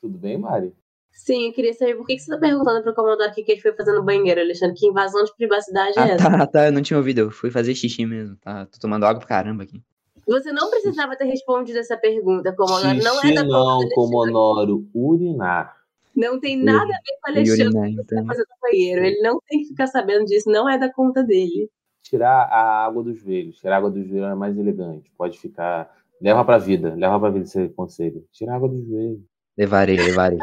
Tudo bem, Mari? Sim, eu queria saber por que, que você tá perguntando pro Commodore o que, que ele foi fazer no banheiro, Alexandre? Que invasão de privacidade é Ah, essa? tá, tá, eu não tinha ouvido. Eu fui fazer xixi mesmo. Tá, tô tomando água pra caramba aqui. Você não precisava ter respondido essa pergunta, Commodore. Não é Xixi da não. Comodoro. Urinar. Não tem nada a ver com o Alexandre urinar, que você então. tá fazendo no banheiro. Ele não tem que ficar sabendo disso, não é da conta dele. Tirar a água dos joelhos. Tirar a água dos joelhos é mais elegante. Pode ficar. Leva pra vida. Leva pra vida esse conselho. Tirar a água dos joelhos. Levarei, levarei.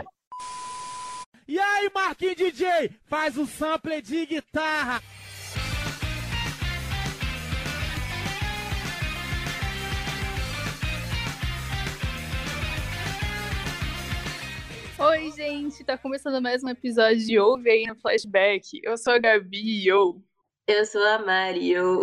E aí, Marquinhos DJ, faz o sample de guitarra. Oi, gente, tá começando mais um episódio de Ouve aí no Flashback. Eu sou a Gabi, yo. Eu sou a Mario.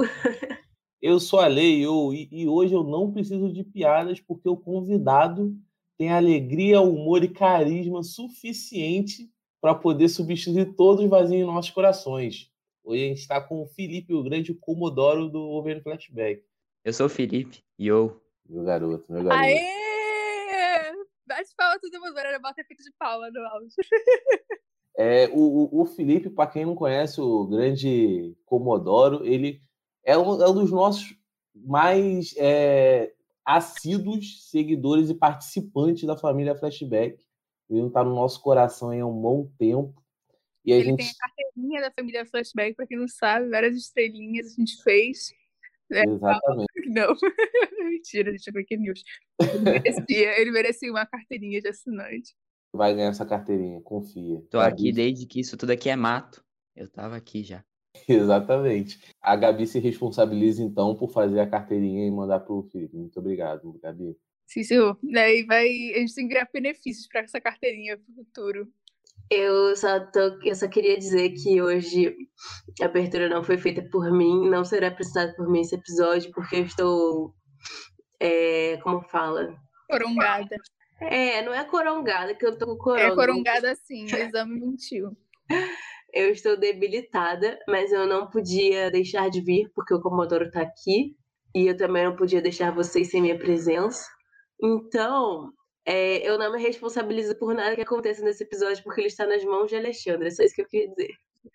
Eu sou a Lei eu, e, e hoje eu não preciso de piadas porque o convidado tem alegria, humor e carisma suficiente para poder substituir todos os vazios em nossos corações. Hoje a gente está com o Felipe, o grande Comodoro do Over Flashback. Eu sou o Felipe. Yo. Meu garoto, meu garoto. Aê! Bate palma todo mundo, bora bota efeito de palma no áudio. É, o, o- o Felipe, para quem não conhece o grande Comodoro, ele é um, é um dos nossos mais é, assíduos seguidores e participantes da família Flashback. Ele está no nosso coração aí há um bom tempo. E a Ele gente. tem a carteirinha da família Flashback, pra quem não sabe, várias estrelinhas a gente fez. Exatamente. Não, mentira, gente, é fake news. Ele merecia, ele merecia uma carteirinha de assinante. Vai ganhar essa carteirinha, confia. Tô Gabi- aqui desde que isso tudo aqui é mato. Eu tava aqui já. Exatamente. A Gabi se responsabiliza, então, por fazer a carteirinha e mandar para o Felipe. Muito obrigado, Gabi. Sim, senhor. Daí vai. A gente tem que criar benefícios pra essa carteirinha pro futuro. Eu só, tô, eu só queria dizer que hoje a abertura não foi feita por mim, não será apresentada por mim esse episódio, porque eu estou. é, como fala? Corongada. É, não é corongada, que eu tô com coronga. É corongada sim, o exame mentiu. Eu estou debilitada, mas eu não podia deixar de vir, porque o Comodoro tá aqui. E eu também não podia deixar vocês sem minha presença. Então, é, eu não me responsabilizo por nada que aconteça nesse episódio, porque ele está nas mãos de Alexandre. É só isso que eu queria dizer.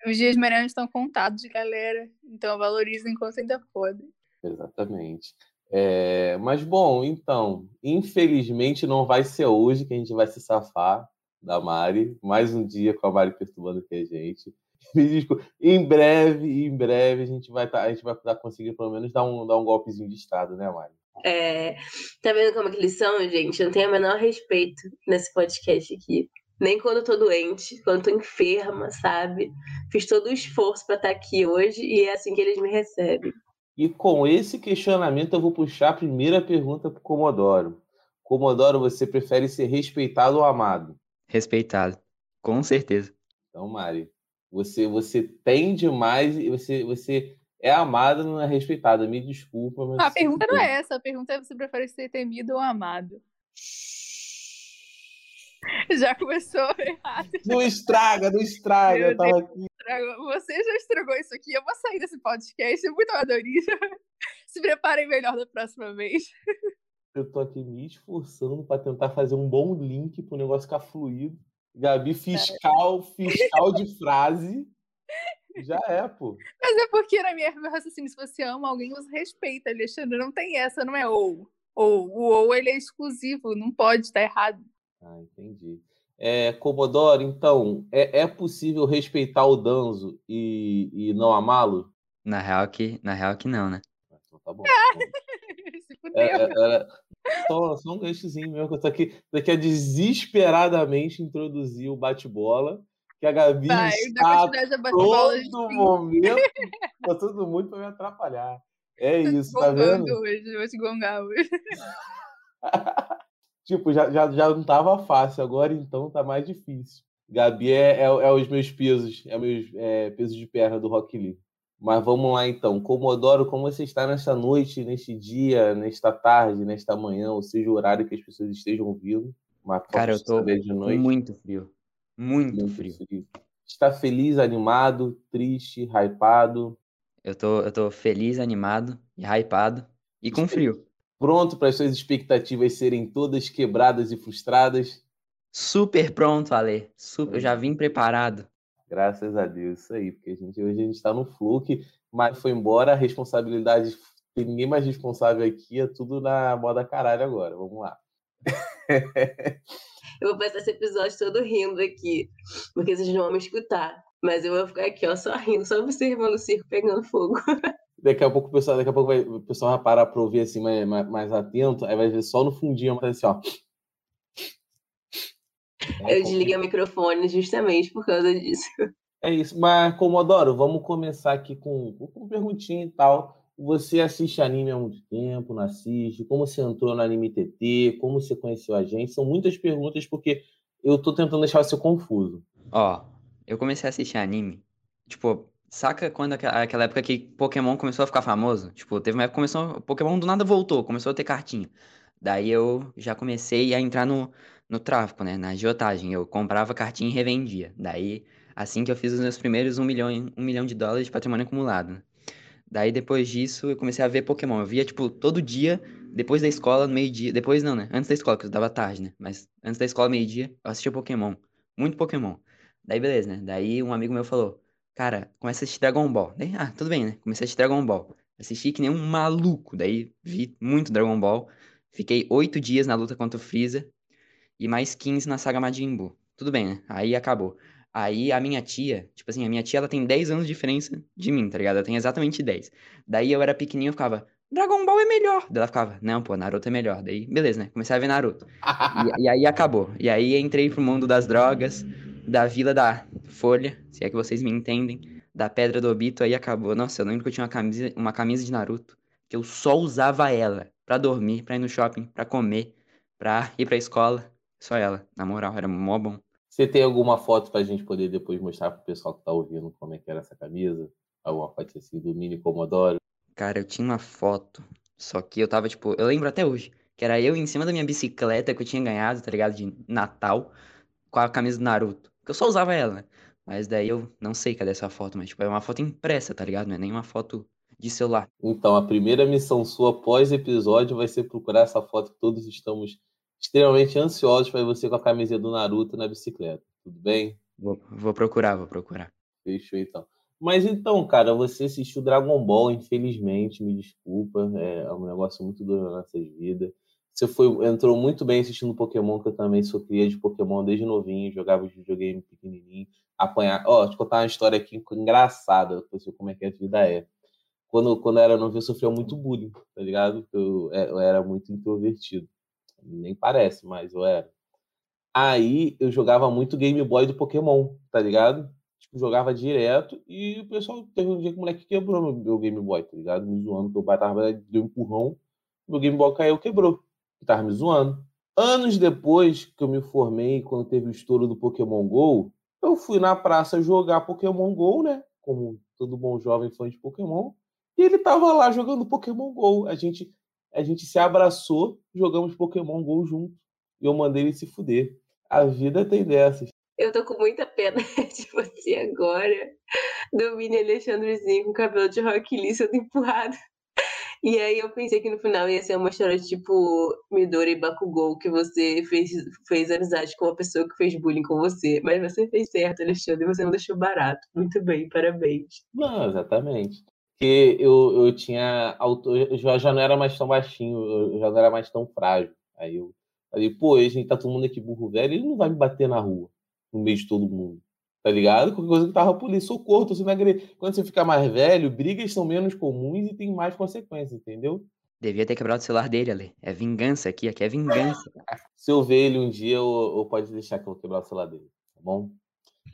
Os dias marianos estão contados, galera. Então valorizem enquanto ainda podem. Exatamente. É, mas, bom, então, infelizmente não vai ser hoje que a gente vai se safar da Mari. Mais um dia com a Mari perturbando aqui a gente. Me desculpa. Em breve, em breve, a gente vai, tá, a gente vai conseguir pelo menos dar um, dar um golpezinho de Estado, né, Mari? É, tá vendo como é que eles são, gente? Eu não tenho o menor respeito nesse podcast aqui. Nem quando eu tô doente, quando eu tô enferma, sabe? Fiz todo o esforço pra estar aqui hoje e é assim que eles me recebem. E com esse questionamento, eu vou puxar a primeira pergunta para o Comodoro. Comodoro, você prefere ser respeitado ou amado? Respeitado. Com certeza. Então, Mari, você, você tem demais e você, você é amada, não é respeitada. Me desculpa, mas. Ah, a pergunta não é essa. A pergunta é: você prefere ser temido ou amado? Já começou errado. Não estraga, não estraga. Meu Eu tava aqui. Estragou- Você já estragou isso aqui. Eu vou sair desse podcast. É muito amadorismo. Se preparem melhor da próxima vez. Eu tô aqui me esforçando para tentar fazer um bom link para o negócio ficar fluido. Gabi, fiscal, fiscal de frase. Já é, pô. Mas é porque na minha meu raciocínio, se você ama alguém, você respeita, Alexandre. Não tem essa, não é ou. Ou. O ou ele é exclusivo, não pode estar errado. Ah, entendi. É, Comodoro, então, é, é possível respeitar o Danzo e, e não amá-lo? Na real que, na real que não, né? Então tá bom. Se fudeu. É, é, só, só um ganchozinho mesmo, que eu tô aqui, a desesperadamente introduzir o bate-bola, que a Gabi Vai, está bate-bola. todo momento, tá todo mundo para me atrapalhar. É isso, tá vendo? Hoje, vou te gongar hoje. Tipo, já, já, já não tava fácil, agora então tá mais difícil. Gabi é, é, é os meus pesos, é meus é, pesos de perna do Rock Lee. Mas vamos lá então. Comodoro, como você está nesta noite, neste dia, nesta tarde, nesta manhã, ou seja, o horário que as pessoas estejam ouvindo. Cara, eu tô saber de noite. muito frio. Muito Muito frio. frio. Está feliz, animado, triste, hypado, Eu tô, eu tô feliz, animado e hypado. E com frio. pronto para as suas expectativas serem todas quebradas e frustradas? super pronto, Ale. Super, eu já vim preparado. Graças a Deus, isso aí, porque a gente, hoje a gente tá no fluxo, mas foi embora, a responsabilidade, tem ninguém mais responsável aqui, é tudo na moda caralho agora. Vamos lá. Eu vou passar esse episódio todo rindo aqui, porque vocês não vão me escutar. Mas eu vou ficar aqui, ó, só rindo, só observando o circo pegando fogo. Daqui a pouco o pessoal, daqui a pouco vai, o pessoal vai parar para ouvir assim mais, mais, mais, atento, aí vai ver só no fundinho, mas assim, ó. Eu desliguei o microfone justamente por causa disso. É isso, mas Comodoro, vamos começar aqui com, com perguntinha e tal. Você assiste anime há muito tempo, não assiste? Como você entrou no Anime TT? Como você conheceu a gente? São muitas perguntas porque eu tô tentando deixar você confuso. Ó, eu comecei a assistir anime, tipo, saca quando aquela época que Pokémon começou a ficar famoso? Tipo, teve uma época que começou, Pokémon do nada voltou, começou a ter cartinha. Daí eu já comecei a entrar no, no tráfico, né, na agiotagem. Eu comprava cartinha e revendia. Daí, assim que eu fiz os meus primeiros um milhão, um milhão de dólares de patrimônio acumulado. Daí, depois disso, eu comecei a ver Pokémon. Eu via, tipo, todo dia, depois da escola, meio-dia. Depois não, né? Antes da escola, que eu dava tarde, né? Mas antes da escola, meio-dia, eu assistia Pokémon. Muito Pokémon. Daí, beleza, né? Daí, um amigo meu falou, cara, começa a assistir Dragon Ball. Daí, ah, tudo bem, né? Comecei a assistir Dragon Ball. Assisti que nem um maluco. Daí, vi muito Dragon Ball. Fiquei oito dias na luta contra o Freeza. E mais 15 na saga Majin Buu. Tudo bem, né? Aí acabou. Aí a minha tia, tipo assim, a minha tia ela tem 10 anos de diferença de mim, tá ligado? Ela tem exatamente 10. Daí eu era pequenininho, eu ficava, Dragon Ball é melhor. Daí ela ficava, não, pô, Naruto é melhor. Daí, beleza, né? Comecei a ver Naruto. e, e, aí acabou. E aí entrei pro mundo das drogas, da Vila da Folha, se é que vocês me entendem, da Pedra do Obito, aí acabou. Nossa, eu lembro que eu tinha uma camisa, uma camisa de Naruto, que eu só usava ela pra dormir, pra ir no shopping, pra comer, pra ir pra escola. Só ela, na moral, era mó bom. Você tem alguma foto pra gente poder depois mostrar pro pessoal que tá ouvindo como é que era essa camisa? Alguma foto assim do mini Comodoro? Cara, eu tinha uma foto, só que eu tava, tipo, eu lembro até hoje, que era eu em cima da minha bicicleta que eu tinha ganhado, tá ligado, de Natal, com a camisa do Naruto. Que eu só usava ela, né? Mas daí eu não sei cadê essa foto, mas tipo, é uma foto impressa, tá ligado? Não é nem uma foto de celular. Então, a primeira missão sua pós-episódio vai ser procurar essa foto que todos estamos extremamente ansiosos para você com a camiseta do Naruto na bicicleta. Tudo bem? Vou, vou procurar, vou procurar. Fechou então. Mas então, cara, você assistiu Dragon Ball, infelizmente, me desculpa, é um negócio muito duro nas nossas vidas. Você foi, entrou muito bem assistindo Pokémon, que eu também sou cria de Pokémon desde novinho, jogava de videogame pequenininho, apanhar. Ó, oh, te contar uma história aqui engraçada, pra você como é que a vida é. Quando, quando eu era novinho, eu sofria muito bullying, tá ligado? Eu, é, eu era muito introvertido. Nem parece, mas eu era. Aí eu jogava muito Game Boy do Pokémon, tá ligado? Tipo, jogava direto e o pessoal teve um dia que o moleque quebrou meu, meu Game Boy, tá ligado? Me zoando, que o pai tava, deu um empurrão, meu Game Boy caiu, quebrou. E tava me zoando. Anos depois que eu me formei, quando teve o estouro do Pokémon GO, eu fui na praça jogar Pokémon GO, né? Como todo bom jovem fã de Pokémon. E ele tava lá jogando Pokémon GO. A gente a gente se abraçou, jogamos Pokémon GO junto. E eu mandei ele se fuder. A vida tem dessas. Eu tô com muita pena de você agora, do mini Alexandrezinho com cabelo de Rock Lee sendo empurrado. E aí eu pensei que no final ia ser uma história tipo Midori e Bakugou, que você fez, fez amizade com uma pessoa que fez bullying com você. Mas você fez certo, Alexandre, e você não deixou barato. Muito bem, parabéns. Não, exatamente porque eu, eu tinha. Eu já, já não era mais tão baixinho, eu já não era mais tão frágil. Aí eu falei, pô, a gente tá todo mundo aqui burro velho, ele não vai me bater na rua, no meio de todo mundo. Tá ligado? Qualquer coisa que tava por ali, socorro, tô sendo agredido. Quando você fica mais velho, brigas são menos comuns e tem mais consequências, entendeu? Devia ter quebrado o celular dele, ali. É vingança aqui, aqui é vingança. Se eu ver ele um dia, eu, eu pode deixar que eu vou quebrar o celular dele, tá bom?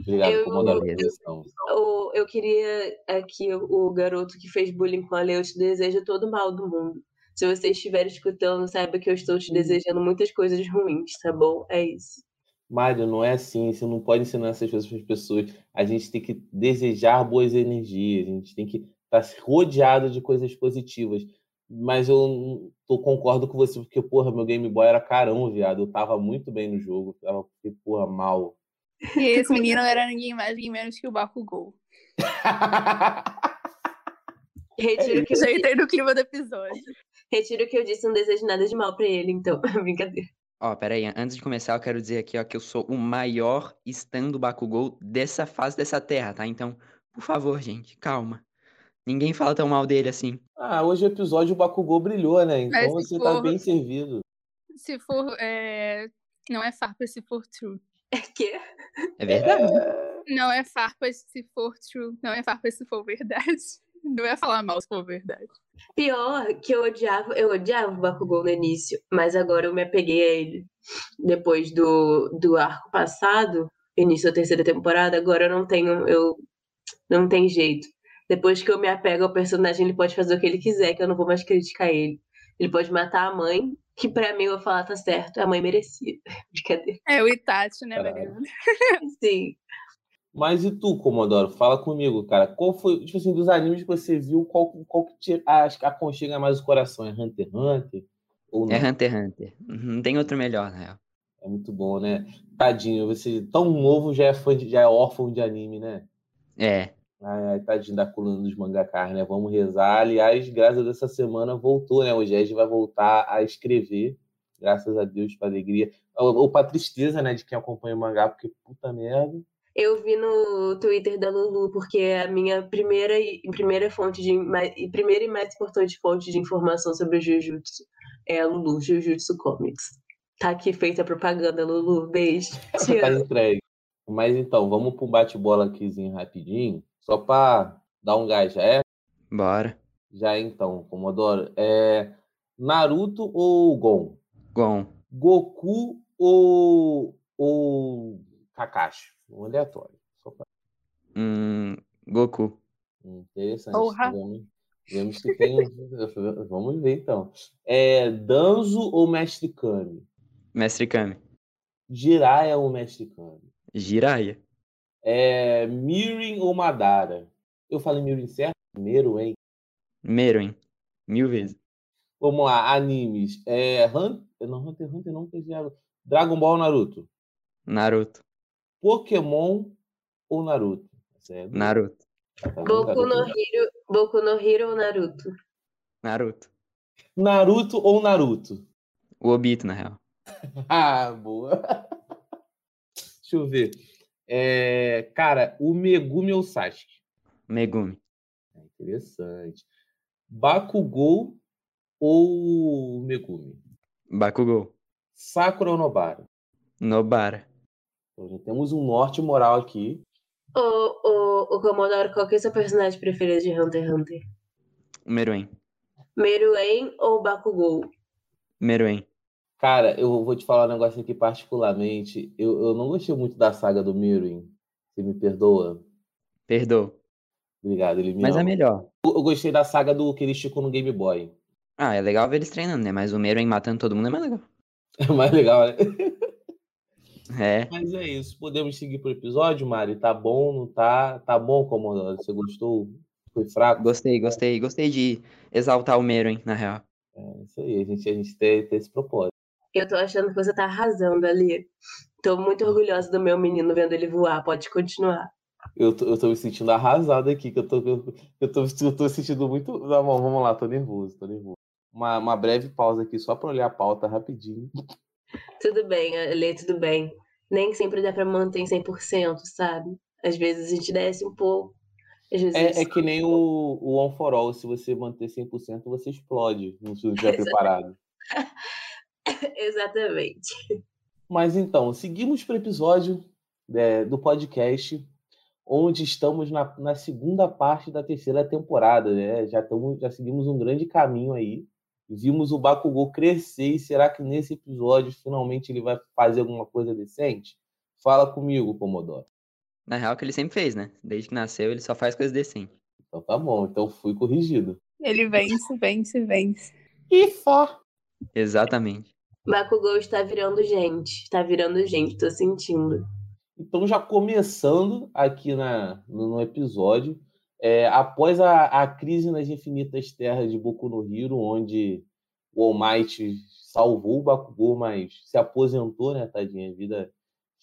Obrigado, eu, eu, eu, eu, queria aqui o, o, garoto que fez bullying com a Leo te deseja todo o mal do mundo. Se você estiver escutando, saiba que eu estou te desejando muitas coisas ruins, tá bom? É isso. Mário, não é assim. Você não pode ensinar essas coisas para as pessoas. A gente tem que desejar boas energias. A gente tem que estar tá rodeado de coisas positivas. Mas eu tô, concordo com você, porque, porra, meu Game Boy era carão, viado. Eu tava muito bem no jogo. Eu tava, porra, mal. E esse menino era ninguém mais, ninguém menos que o Bakugou. Retiro o que eu disse. no clima do episódio. Retiro o que eu disse, não desejo nada de mal pra ele, então. Brincadeira. Ó, pera aí, antes de começar, eu quero dizer aqui, ó, que eu sou o maior stan do Bakugou dessa face dessa terra, tá? Então, por favor, gente, calma. Ninguém fala tão mal dele assim. Ah, hoje o episódio o Bakugou brilhou, né? Então você tá for- bem servido. Se for. é, Não é farpa se for true. É que É verdade. Não é farpa se for true. Não é farpa se for verdade. Não é falar mal se for verdade. pior que eu odiava, eu odiava o Bakugou no início, mas agora eu me apeguei a ele. Depois do, do arco passado, início da terceira temporada, agora eu não tenho, eu não tem jeito. Depois que eu me apego ao personagem, ele pode fazer o que ele quiser, que eu não vou mais criticar ele. Ele pode matar a mãe, que pra mim eu vou falar tá certo, a mãe merecia. Brincadeira. É o Itachi, né. Mariana? Sim. Mas e tu, Comodoro? Fala comigo, cara. Qual foi, tipo assim, dos animes que você viu, qual, qual que te acho que aconchega mais o coração? É Hunter x Hunter? Ou não? É Hunter x Hunter. Não tem outro melhor, na real. É muito bom, né? Tadinho, você tão novo já é fã de, já é órfão de anime, né? É. Ai, tadinho da coluna dos mangakas, né? Vamos rezar. Aliás, graças a Deus, essa semana voltou, né? O Gege vai voltar a escrever. Graças a Deus, pra alegria. Ou, ou pra tristeza, né? De quem acompanha o mangá, porque puta merda. Eu vi no Twitter da Lulu, porque é a minha primeira e primeira fonte de mais, e primeira e mais importante fonte de informação sobre o Jujutsu é a Lulu, Jujutsu Comics. Tá aqui feita a propaganda, Lulu. Beijo. Te tá entregue. Mas então, vamos pro bate-bola aquizinho rapidinho, só pra dar um gás, já é? Bora. Já é então, Comodoro. É Naruto ou Gon? Gon. Goku ou, ou Kakashi? Um aleatório. Só pra... Hum, Goku. Interessante. Porra. Vemos, vemos que tem. Vamos ver então. É Danzo ou Mestre Kami? Mestre Kami. Jiraiya ou Mestre Kami? Jiraiya. É Mirin ou Madara? Eu falei Mirin certo? Primeiro, hein? Meruem. Mil vezes. Vamos lá, animes. É Hunter, não, Hunter x Hunter não, que já... Dragon Ball ou Naruto? Naruto. Pokémon ou Naruto? É do- Naruto. tá bom, Boku no Hiro, Boku no Hiro ou Naruto? Naruto. Naruto ou Naruto? O Obito, na real. Ah, boa. Deixa eu ver. É, cara, o Megumi ou Sasuke? Megumi. É Interessante. Bakugou ou Megumi? Bakugou. Sakura ou Nobara? Nobara. Então, já temos um norte moral aqui. Ô, ô, ô Comodoro, qual que é o seu personagem preferido de Hunter x Hunter? Meruem. Meruem ou Bakugou? Meruem. Cara, eu vou te falar um negócio aqui particularmente. Eu, eu não gostei muito da saga do Mirin. Você me perdoa? Perdoa. Obrigado, ele me Mas é ama. melhor. Eu, eu gostei da saga do que ele esticou no Game Boy. Ah, é legal ver eles treinando, né? Mas o Meruem matando todo mundo é mais legal. É mais legal, né? É. Mas é isso. Podemos seguir pro episódio, Mari? Tá bom, não tá? Tá bom, Comodoro? Você gostou? Foi fraco? Gostei, gostei. Gostei de exaltar o Meruem, na real. É isso aí, a gente, a gente tem, tem esse propósito. Eu tô achando que você tá arrasando ali. Tô muito orgulhosa do meu menino vendo ele voar. Pode continuar. Eu tô, eu tô me sentindo arrasado aqui, que eu tô, eu, eu tô, eu tô sentindo muito. Tá bom, vamos lá, tô nervoso, tô nervoso. Uma, uma breve pausa aqui, só pra olhar a pauta rapidinho. Tudo bem, Ale, tudo bem. Nem sempre dá pra manter em 100%, sabe? Às vezes a gente desce um pouco. É, é que nem o, o On For All, se você manter 100%, você explode, se não estiver preparado. Exatamente. Mas então, seguimos para o episódio é, do podcast, onde estamos na, na segunda parte da terceira temporada. Né? Já, tamo, já seguimos um grande caminho aí. Vimos o Bakugou crescer e será que nesse episódio finalmente ele vai fazer alguma coisa decente? Fala comigo, Pomodoro. Na real, é que ele sempre fez, né? Desde que nasceu, ele só faz coisas decentes. Então tá bom, então fui corrigido. Ele vence, vence, vence. E só. Exatamente. Bakugou está virando gente. Está virando gente, tô sentindo. Então, já começando aqui na, no, episódio, é, após a, a crise nas infinitas terras de Boku no Hero, onde o All Might salvou o Bakugou, mas se aposentou, né, tadinha? A vida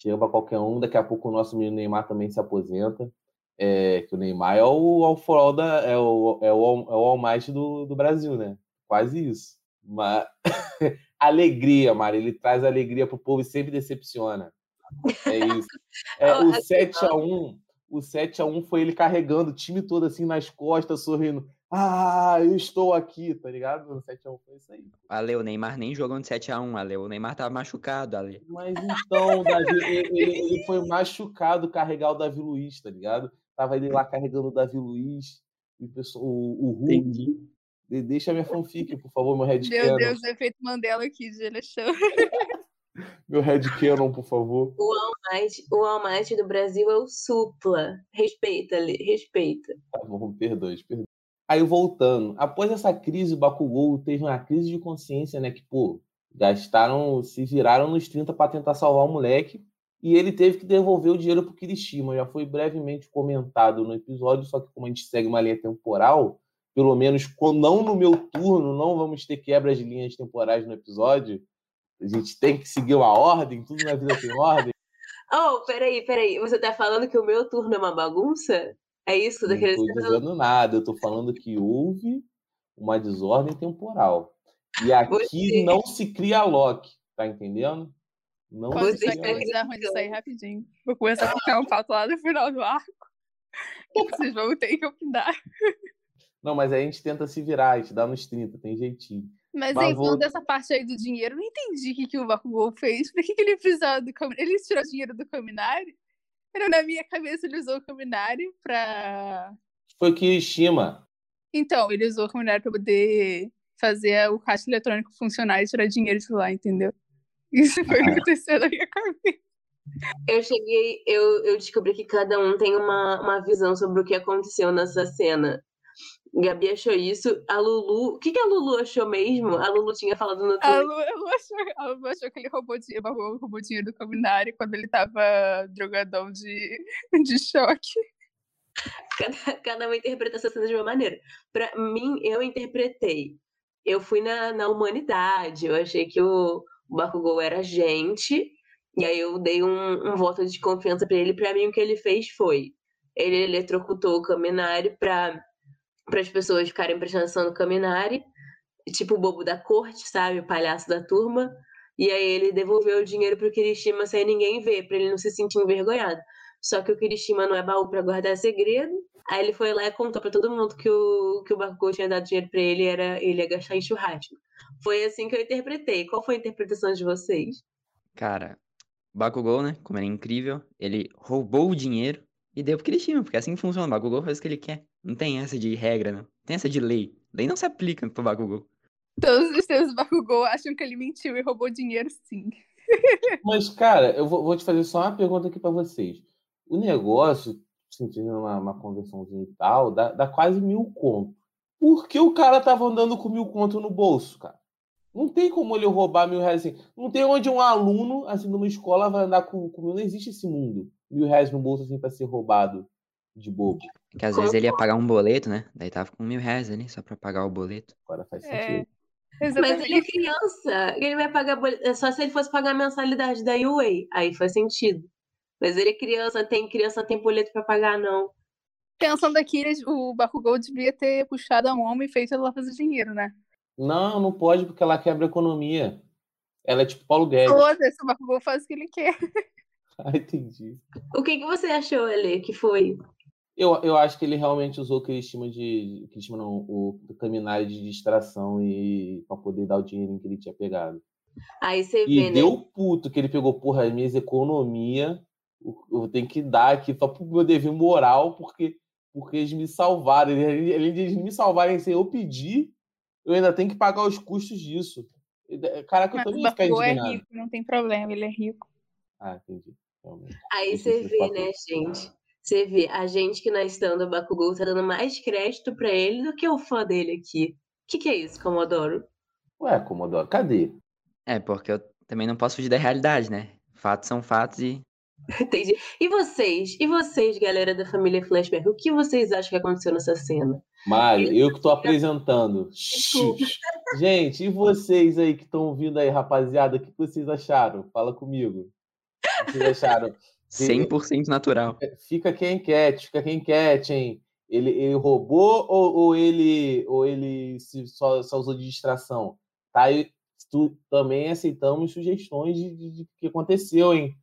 chega para qualquer um. Daqui a pouco o nosso menino Neymar também se aposenta. É, que o Neymar é o All All da, é o, é o, é o All Might do, do Brasil, né? Quase isso. Mas alegria, Mari. Ele traz alegria pro povo e sempre decepciona. É isso. É, o 7x1, o 7x1 foi ele carregando o time todo assim nas costas, sorrindo. Ah, eu estou aqui, tá ligado? No 7x1 foi isso aí. Ale, o Neymar nem jogou no 7x1, Ale. O Neymar tava machucado, Ale. Mas então, Davi, ele, ele, foi machucado carregar o Davi Luiz, tá ligado? Tava ele lá carregando o Davi Luiz, o, o, o Hulk. Deixa minha fanfic, por favor, meu Red Meu Deus, o efeito Mandela aqui de Alexandre. meu Red Canon, por favor. O Almighty, o Almighty do Brasil é o Supla. Respeita, respeita. Tá bom, perdoe, perdoe. Aí voltando, após essa crise, o Bakugou teve uma crise de consciência, né? Que, pô, gastaram, se viraram nos 30 para tentar salvar o moleque. E ele teve que devolver o dinheiro pro Kirishima. Já foi brevemente comentado no episódio, só que como a gente segue uma linha temporal, pelo menos não no meu turno, não vamos ter quebras de linhas temporais no episódio. A gente tem que seguir uma ordem, tudo na vida tem ordem. Oh, peraí, peraí. Você tá falando que o meu turno é uma bagunça? É isso Não estou dizendo nada, eu estou falando que houve uma desordem temporal. E aqui Você... não se cria Loki, tá entendendo? Não Pode se cria coisa ruim disso aí rapidinho. Vou começar a ficar um fato lá no final do arco. Vocês vão ter que opinar. Não, mas aí a gente tenta se virar, a gente dá nos 30, tem jeitinho. Mas, vou... falando dessa parte aí do dinheiro, eu não entendi o que, que o Bakugou fez. Por que, que ele precisava do Kaminari? Ele tirou dinheiro do Kaminari? Na minha cabeça, ele usou o Kaminari pra. Foi o Kirishima. Então, ele usou o Kaminari pra poder fazer o caixa eletrônico funcionar e tirar dinheiro de lá, entendeu? Isso foi o que aconteceu na minha cabeça. Eu cheguei, eu, eu descobri que cada um tem uma, uma visão sobre o que aconteceu nessa cena. Gabi achou isso. A Lulu. O que, que a Lulu achou mesmo? A Lulu tinha falado no Twitter. A Lulu, a Lulu, achou, a Lulu achou que ele roubou dinheiro, roubou dinheiro do Cominari quando ele tava drogadão de, de choque. Cada, cada um interpreta essa cena de uma maneira. Pra mim, eu interpretei. Eu fui na, na humanidade. Eu achei que o, o Bakugou era gente. E aí eu dei um, um voto de confiança para ele. Para mim, o que ele fez foi: ele eletrocutou o Kaminari pra para as pessoas ficarem prestando atenção no Caminari, tipo o bobo da corte, sabe? O palhaço da turma. E aí ele devolveu o dinheiro pro Kirishima sem ninguém ver, para ele não se sentir envergonhado. Só que o Kirishima não é baú para guardar segredo. Aí ele foi lá e contou para todo mundo que o, que o Bakugou tinha dado dinheiro para ele era ele ia gastar em churrasco. Foi assim que eu interpretei. Qual foi a interpretação de vocês? Cara, Bakugou, né? Como ele é incrível, ele roubou o dinheiro e deu pro Kirishima, porque é assim funciona. O Bakugou faz o que ele quer. Não tem essa de regra, não. Tem essa de lei. Lei não se aplica pro Bakugou. Todos os seus Bakugou acham que ele mentiu e roubou dinheiro, sim. Mas, cara, eu vou, vou te fazer só uma pergunta aqui para vocês. O negócio, sentindo uma, uma conversãozinha e tal, dá, dá quase mil conto. Por que o cara tava andando com mil conto no bolso, cara? Não tem como ele roubar mil reais assim. Não tem onde um aluno, assim, numa escola, vai andar com, com mil. Não existe esse mundo. Mil reais no bolso, assim, pra ser roubado de bobo. Que às vezes ele ia pagar um boleto, né? Daí tava com mil reais ali, só pra pagar o boleto. Agora faz é. sentido. É. Mas ele é criança. Ele vai pagar boleto. É só se ele fosse pagar a mensalidade da UA. Aí faz sentido. Mas ele é criança, tem criança tem boleto pra pagar, não. Pensando aqui, o Bakugou devia ter puxado a homem e feito ela fazer dinheiro, né? Não, não pode, porque ela quebra a economia. Ela é tipo Paulo Guedes. Foda-se, o Bakugou faz o que ele quer. ah, entendi. O que, que você achou, Ele, que foi? Eu, eu acho que ele realmente usou o que estima de. Que estima não, o, o caminhar de distração e para poder dar o dinheiro que ele tinha pegado. Aí você e vê, deu né? puto que ele pegou, porra, as minhas economia, eu tenho que dar aqui só pro meu dever moral, porque, porque eles me salvaram. Além de eles me salvarem sem eu pedir, eu ainda tenho que pagar os custos disso. Caraca, eu também ficar indignado. é rico, não tem problema, ele é rico. Ah, entendi. Realmente. Aí você vê, né, gente? Você vê, a gente que na stand Bakugou tá dando mais crédito para ele do que o fã dele aqui. O que, que é isso, Comodoro? Ué, Comodoro, cadê? É, porque eu também não posso fugir da realidade, né? Fatos são fatos e. Entendi. E vocês? E vocês, galera da família Flashback? O que vocês acham que aconteceu nessa cena? Mário, eu que tô apresentando. Gente, e vocês aí que estão ouvindo aí, rapaziada, o que vocês acharam? Fala comigo. O que vocês acharam? 100% natural. É, fica quem quer, fica quem quer, hein? Ele, ele roubou ou, ou ele ou ele se, só, só usou de distração? Tá aí, tu, também aceitamos sugestões de, de, de que aconteceu, hein?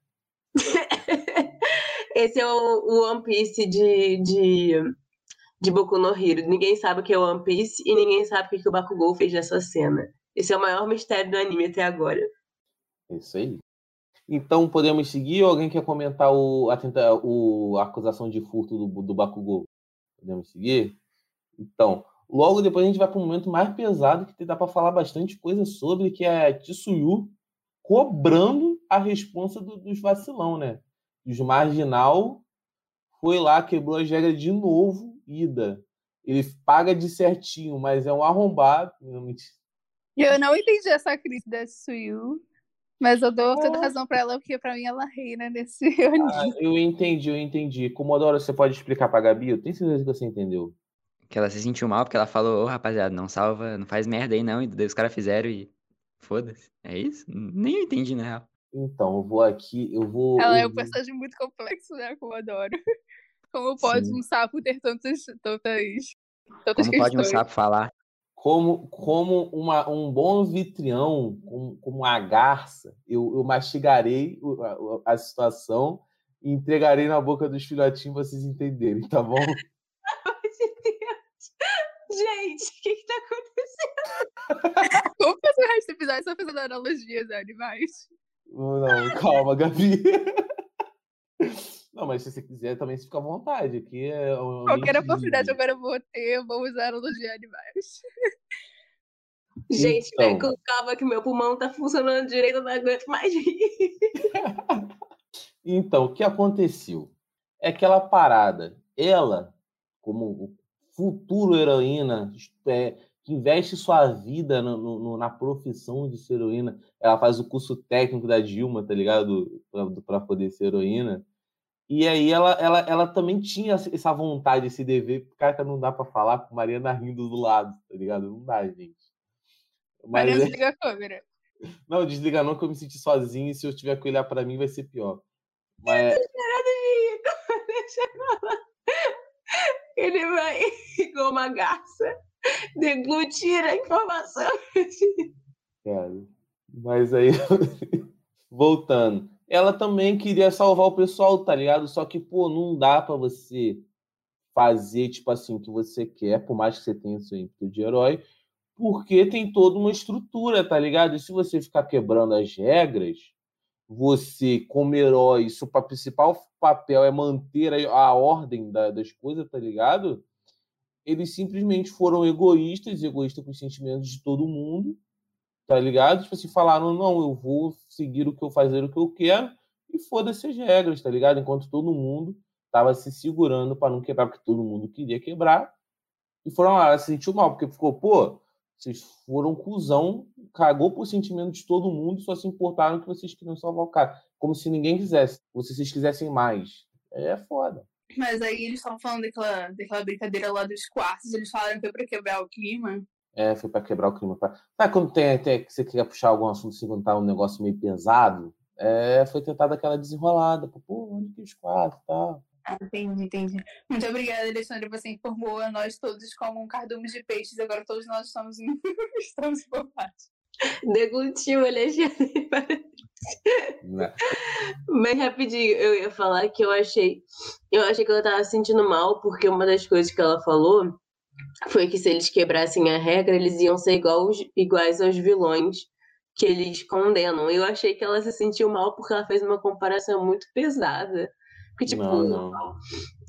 Esse é o, o One Piece de, de, de Boku no Hero. Ninguém sabe o que é One Piece e ninguém sabe o que, que o Bakugou fez nessa cena. Esse é o maior mistério do anime até agora. É isso aí. Então podemos seguir ou alguém quer comentar o, a, tenta, o, a acusação de furto do, do Bakugou? Podemos seguir? Então, logo depois a gente vai para um momento mais pesado que dá para falar bastante coisa sobre, que é a Tsuyu cobrando a responsa do, dos vacilão, né? Os marginal foi lá, quebrou as regras de novo, ida. Ele paga de certinho, mas é um arrombado. Eu não entendi essa crise da Tsuyu. Mas eu dou toda razão pra ela, porque pra mim ela reina nesse ah, Eu entendi, eu entendi. Comodoro, você pode explicar pra Gabi? Eu tenho certeza que você entendeu. Que ela se sentiu mal porque ela falou, ô rapaziada, não salva, não faz merda aí não. E daí os caras fizeram e. Foda-se. É isso? Nem eu entendi, na real. Então, eu vou aqui, eu vou. Ela eu é um personagem muito complexo, né? Como eu adoro. Como pode Sim. um sapo ter tantas, tantas, tantas Como questões? pode um sapo falar? Como, como uma, um bom anfitrião, como, como uma garça, eu, eu mastigarei a, a, situação e entregarei na boca dos filhotinhos pra vocês entenderem, tá bom? Gente, o que, que tá acontecendo? Como fazer o resto do episódio só fazendo analogias a animais? Não, calma, Gabi. Não, mas se você quiser também você fica à vontade. Aqui é um Qualquer oportunidade de... agora eu vou ter, eu vou usar analogia de animais. Gente, então... calma que meu pulmão tá funcionando direito, eu não aguento mais rir. então, o que aconteceu? É aquela parada. Ela, como futuro heroína, é, que investe sua vida no, no, na profissão de ser heroína, ela faz o curso técnico da Dilma, tá ligado? Para poder ser heroína. E aí ela, ela, ela também tinha essa vontade, esse dever. Cara, não dá para falar com Mariana rindo do lado, tá ligado? Não dá, gente. Mas Mariana, é... desliga a câmera. Não, desliga não, que eu me senti sozinho e se eu tiver que olhar para mim vai ser pior. Mas... Ele vai, igual uma garça, deglutir a informação. Cara, mas aí, voltando ela também queria salvar o pessoal, tá ligado? Só que, pô, não dá para você fazer, tipo assim, o que você quer, por mais que você tenha seu ímpeto de herói, porque tem toda uma estrutura, tá ligado? E se você ficar quebrando as regras, você, como herói, seu principal papel é manter a, ordem da, das coisas, tá ligado? Eles simplesmente foram egoístas, egoístas com os sentimentos de todo mundo, tá ligado? Tipo assim, falaram, não, eu vou seguir o que eu fazer o que eu quero e foda-se as regras, tá ligado? Enquanto todo mundo tava se segurando para não quebrar, porque todo mundo queria quebrar. E foram lá, se sentiu mal, porque ficou, pô, vocês foram cuzão, cagou por sentimento de todo mundo, só se importaram que vocês queriam salvar o cara. Como se ninguém quisesse, como se vocês quisessem mais. É foda. Mas aí eles estavam falando daquela, daquela brincadeira lá dos quartos, eles falaram que foi pra quebrar o clima. É, foi para quebrar o clima. Pra... Sabe quando tem, tem, você quer puxar algum assunto assim, quando tá um negócio meio pesado? É, foi tentada aquela desenrolada. Pô, onde que os quatro e tal. Ah, entendi, entendi. Muito obrigada, Alexandre. Você informou a nós todos como um cardume de peixes. Agora todos nós estamos, estamos informados. Deglutiu, Alexandre. Né? Mas rapidinho, eu ia falar que eu achei. Eu achei que ela tava se sentindo mal, porque uma das coisas que ela falou foi que se eles quebrassem a regra, eles iam ser igual, iguais aos vilões que eles condenam. Eu achei que ela se sentiu mal porque ela fez uma comparação muito pesada. Porque, tipo, não, não.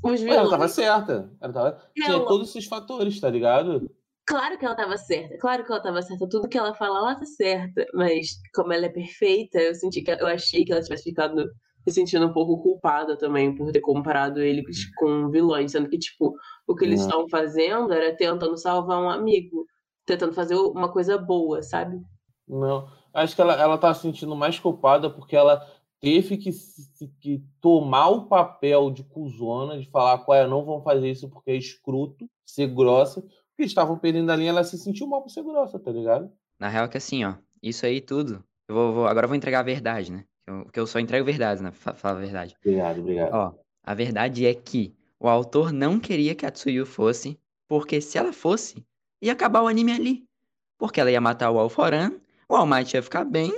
os vilões. Ela tava certa. Ela tava... Tinha todos esses fatores, tá ligado? Claro que ela tava certa, claro que ela tava certa. Tudo que ela fala, ela tá certa. Mas, como ela é perfeita, eu senti que eu achei que ela tivesse ficado se sentindo um pouco culpada também por ter comparado ele com vilões, sendo que, tipo, o que eles estavam fazendo era tentando salvar um amigo, tentando fazer uma coisa boa, sabe? Não, acho que ela, ela tá se sentindo mais culpada porque ela teve que, que tomar o papel de cuzona, de falar, qual é, não vão fazer isso porque é escroto, ser grossa, porque estavam perdendo a linha, ela se sentiu mal por ser grossa, tá ligado? Na real é que assim, ó, isso aí tudo, eu vou, vou agora eu vou entregar a verdade, né? Porque eu só entrego verdades, né? Fala a verdade. Obrigado, obrigado. Ó, a verdade é que o autor não queria que a Tsuyu fosse, porque se ela fosse, ia acabar o anime ali. Porque ela ia matar o Alforan, o All Might ia ficar bem,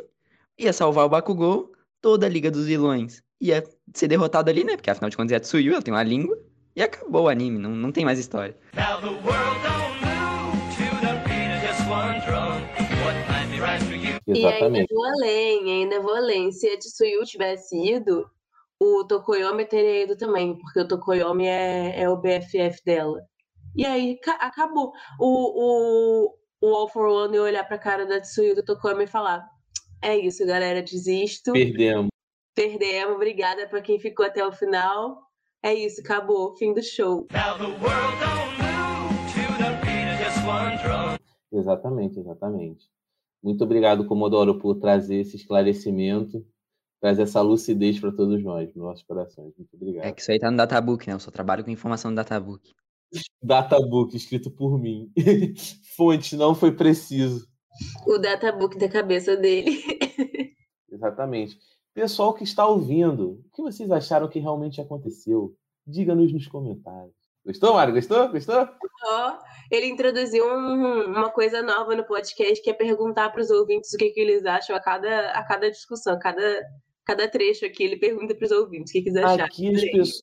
ia salvar o Bakugou, toda a Liga dos Vilões ia ser derrotada ali, né? Porque afinal de contas é a Tsuyu, ela tem uma língua, e acabou o anime, não, não tem mais história. Now the world don't you? E ainda Exatamente. vou além, ainda vou além. Se a Tsuyu tivesse ido, o Tokoyomi teria ido também, porque o Tokoyomi é, é o BFF dela. E aí ca- acabou. O, o, o All for One ia olhar pra cara da Tsuyu e do Tokoyomi e falar: É isso, galera, desisto. Perdemos. Perdemos, obrigada pra quem ficou até o final. É isso, acabou, fim do show. Exatamente, exatamente. Muito obrigado, Comodoro, por trazer esse esclarecimento, trazer essa lucidez para todos nós, nos nossos corações. Muito obrigado. É que isso aí tá no databook, né? Eu só trabalho com informação no databook. Databook escrito por mim. Fonte não foi preciso. O databook da cabeça dele. Exatamente. Pessoal que está ouvindo, o que vocês acharam que realmente aconteceu? Diga-nos nos comentários. Gostou, Mário? Gostou? Gostou? Ele introduziu um- uma coisa nova no podcast, que é perguntar para os ouvintes o que, que eles acham a cada, a cada discussão, a cada, cada trecho aqui. Ele pergunta para os ouvintes o que, que eles acharam. Aqui as pessoas,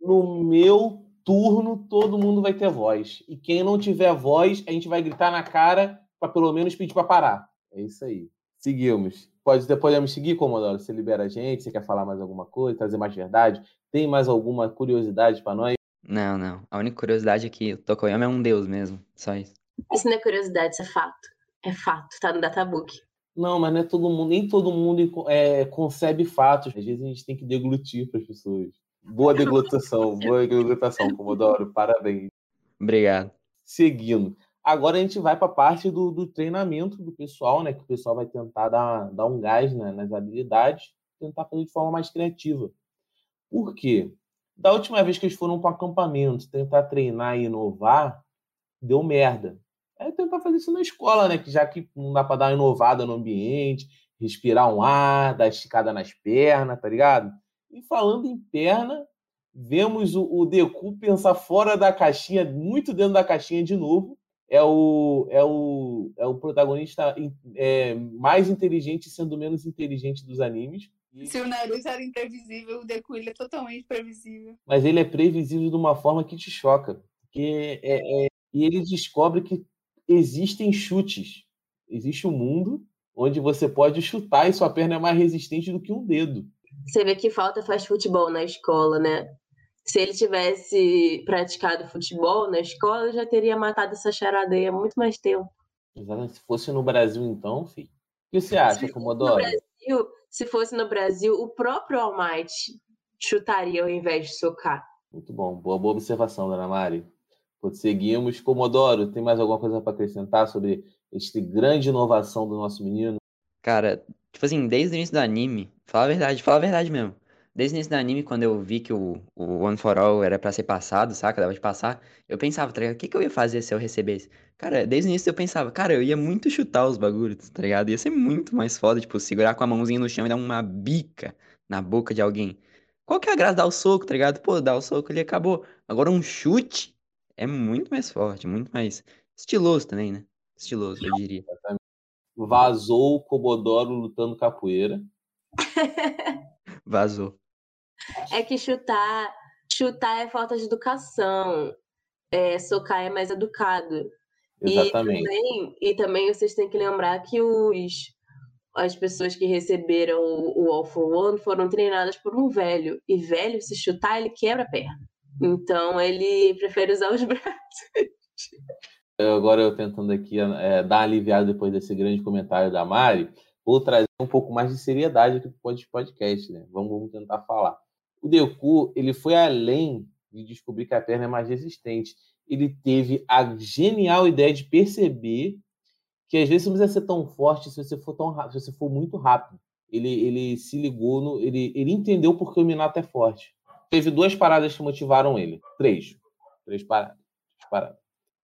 no meu turno, todo mundo vai ter voz. E quem não tiver voz, a gente vai gritar na cara para pelo menos pedir para parar. É isso aí. Seguimos. Pode, podemos seguir, Comodoro? Você libera a gente? Você quer falar mais alguma coisa? Trazer mais verdade? Tem mais alguma curiosidade para nós? Não, não. A única curiosidade é que o Tokoyama é um deus mesmo. Só isso. Isso não é curiosidade, isso é fato. É fato, tá no databook. Não, mas não é todo mundo, nem todo mundo é, concebe fatos. Às vezes a gente tem que deglutir para as pessoas. Boa deglutação, boa deglutação, Comodoro. Parabéns. Obrigado. Seguindo. Agora a gente vai para a parte do, do treinamento do pessoal, né? Que o pessoal vai tentar dar, dar um gás né, nas habilidades, tentar fazer de forma mais criativa. Por quê? Da última vez que eles foram para o acampamento, tentar treinar e inovar, deu merda. É tentar fazer isso na escola, né? Que já que não dá para dar uma inovada no ambiente, respirar um ar, dar esticada nas pernas, tá ligado? E falando em perna, vemos o, o Deku pensar fora da caixinha, muito dentro da caixinha de novo. É o, é o, é o protagonista é, mais inteligente sendo menos inteligente dos animes. E- Se o Naruto era imprevisível, o Deku ele é totalmente previsível. mas ele é previsível de uma forma que te choca. Porque é, é- e ele descobre que existem chutes. Existe um mundo onde você pode chutar e sua perna é mais resistente do que um dedo. Você vê que falta faz futebol na escola, né? Se ele tivesse praticado futebol na escola, já teria matado essa charada aí há muito mais tempo. Exatamente. Se fosse no Brasil, então, filho. O que você acha, fosse no Comodoro? Brasil, se fosse no Brasil, o próprio All Might chutaria ao invés de socar. Muito bom. Boa, boa observação, dona Mari. Seguimos. Comodoro, tem mais alguma coisa para acrescentar sobre esta grande inovação do nosso menino? Cara, tipo assim, desde o início do anime, fala a verdade, fala a verdade mesmo. Desde o início do anime, quando eu vi que o, o One for All era pra ser passado, saca? Dava de passar, eu pensava, tá ligado? O que que eu ia fazer se eu recebesse? Cara, desde o início eu pensava, cara, eu ia muito chutar os bagulhos, tá ligado? Ia ser muito mais foda, tipo, segurar com a mãozinha no chão e dar uma bica na boca de alguém. Qual que é a graça de dar o soco, tá ligado? Pô, dar o soco ali acabou. Agora um chute é muito mais forte, muito mais estiloso também, né? Estiloso, eu diria. Vazou o Comodoro lutando capoeira. Vazou. É que chutar, chutar é falta de educação. É, socar é mais educado. Exatamente. E também, e também vocês têm que lembrar que os, as pessoas que receberam o, o All for One foram treinadas por um velho. E velho, se chutar, ele quebra a perna. Então ele prefere usar os braços. Eu- Agora eu tentando aqui é, dar uma aliviada depois desse grande comentário da Mari, vou trazer um pouco mais de seriedade aqui para o podcast, né? Vamos, vamos tentar falar. O Deku, ele foi além de descobrir que a perna é mais resistente. Ele teve a genial ideia de perceber que às vezes você não precisa ser tão forte se você for tão rápido, se você for muito rápido. Ele, ele se ligou no, ele, ele entendeu porque o Minato é forte. Teve duas paradas que motivaram ele. Três. Três paradas. Paradas.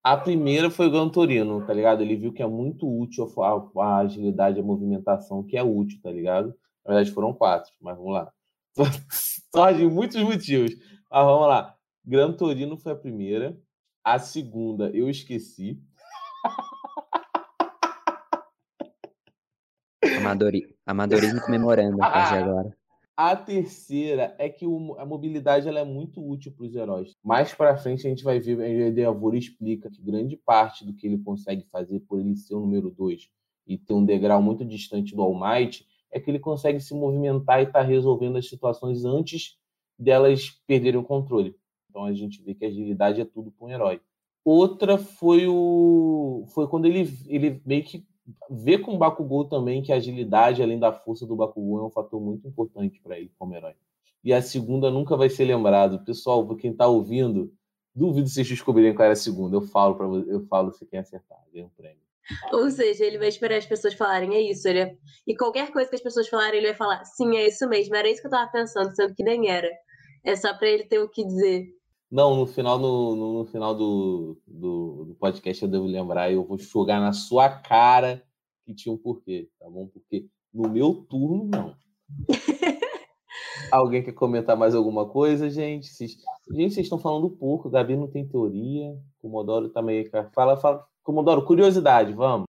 A primeira foi o Gran Torino, tá ligado? Ele viu que é muito útil a, a agilidade, a movimentação, que é útil, tá ligado? Na verdade foram quatro, mas vamos lá. Só de muitos motivos. Mas vamos lá. Gran Torino foi a primeira. A segunda eu esqueci. Amadori... Amadorismo comemorando a partir de agora. A terceira é que o- a mobilidade ela é muito útil para os heróis. Mais para frente a gente vai ver, a Deavor explica que grande parte do que ele consegue fazer por ele ser o número 2 e ter um degrau muito distante do All Might é que ele consegue se movimentar e estar resolvendo as situações antes delas perderem o controle. Então a gente vê que a agilidade é tudo para um herói. Outra foi o foi quando ele, ele meio que vê com o Bakugou também que a agilidade, além da força do Bakugou, é um fator muito importante para ele como herói. E a segunda nunca vai ser lembrado. Pessoal, quem tá ouvindo, duvido vocês descobrirem qual era a segunda. Eu falo para eu falo se quem acertar, ganha um prêmio. Ou seja, ele vai esperar as pessoas falarem, é isso. Ele é- E qualquer coisa que as pessoas falarem, ele vai falar, sim, é isso mesmo. Era isso que eu tava pensando, sendo que nem era. É só pra ele ter o que dizer. Não, no final, no, no- final do, do, do podcast eu devo lembrar, eu vou jogar na sua cara que tinha um porquê, tá bom? Porque no meu turno, não. Alguém quer comentar mais alguma coisa, gente? Vocês- Gente, vocês estão falando pouco, o Gabi não tem teoria, Comodoro também. Fala, fala. Comodoro, curiosidade, vamos.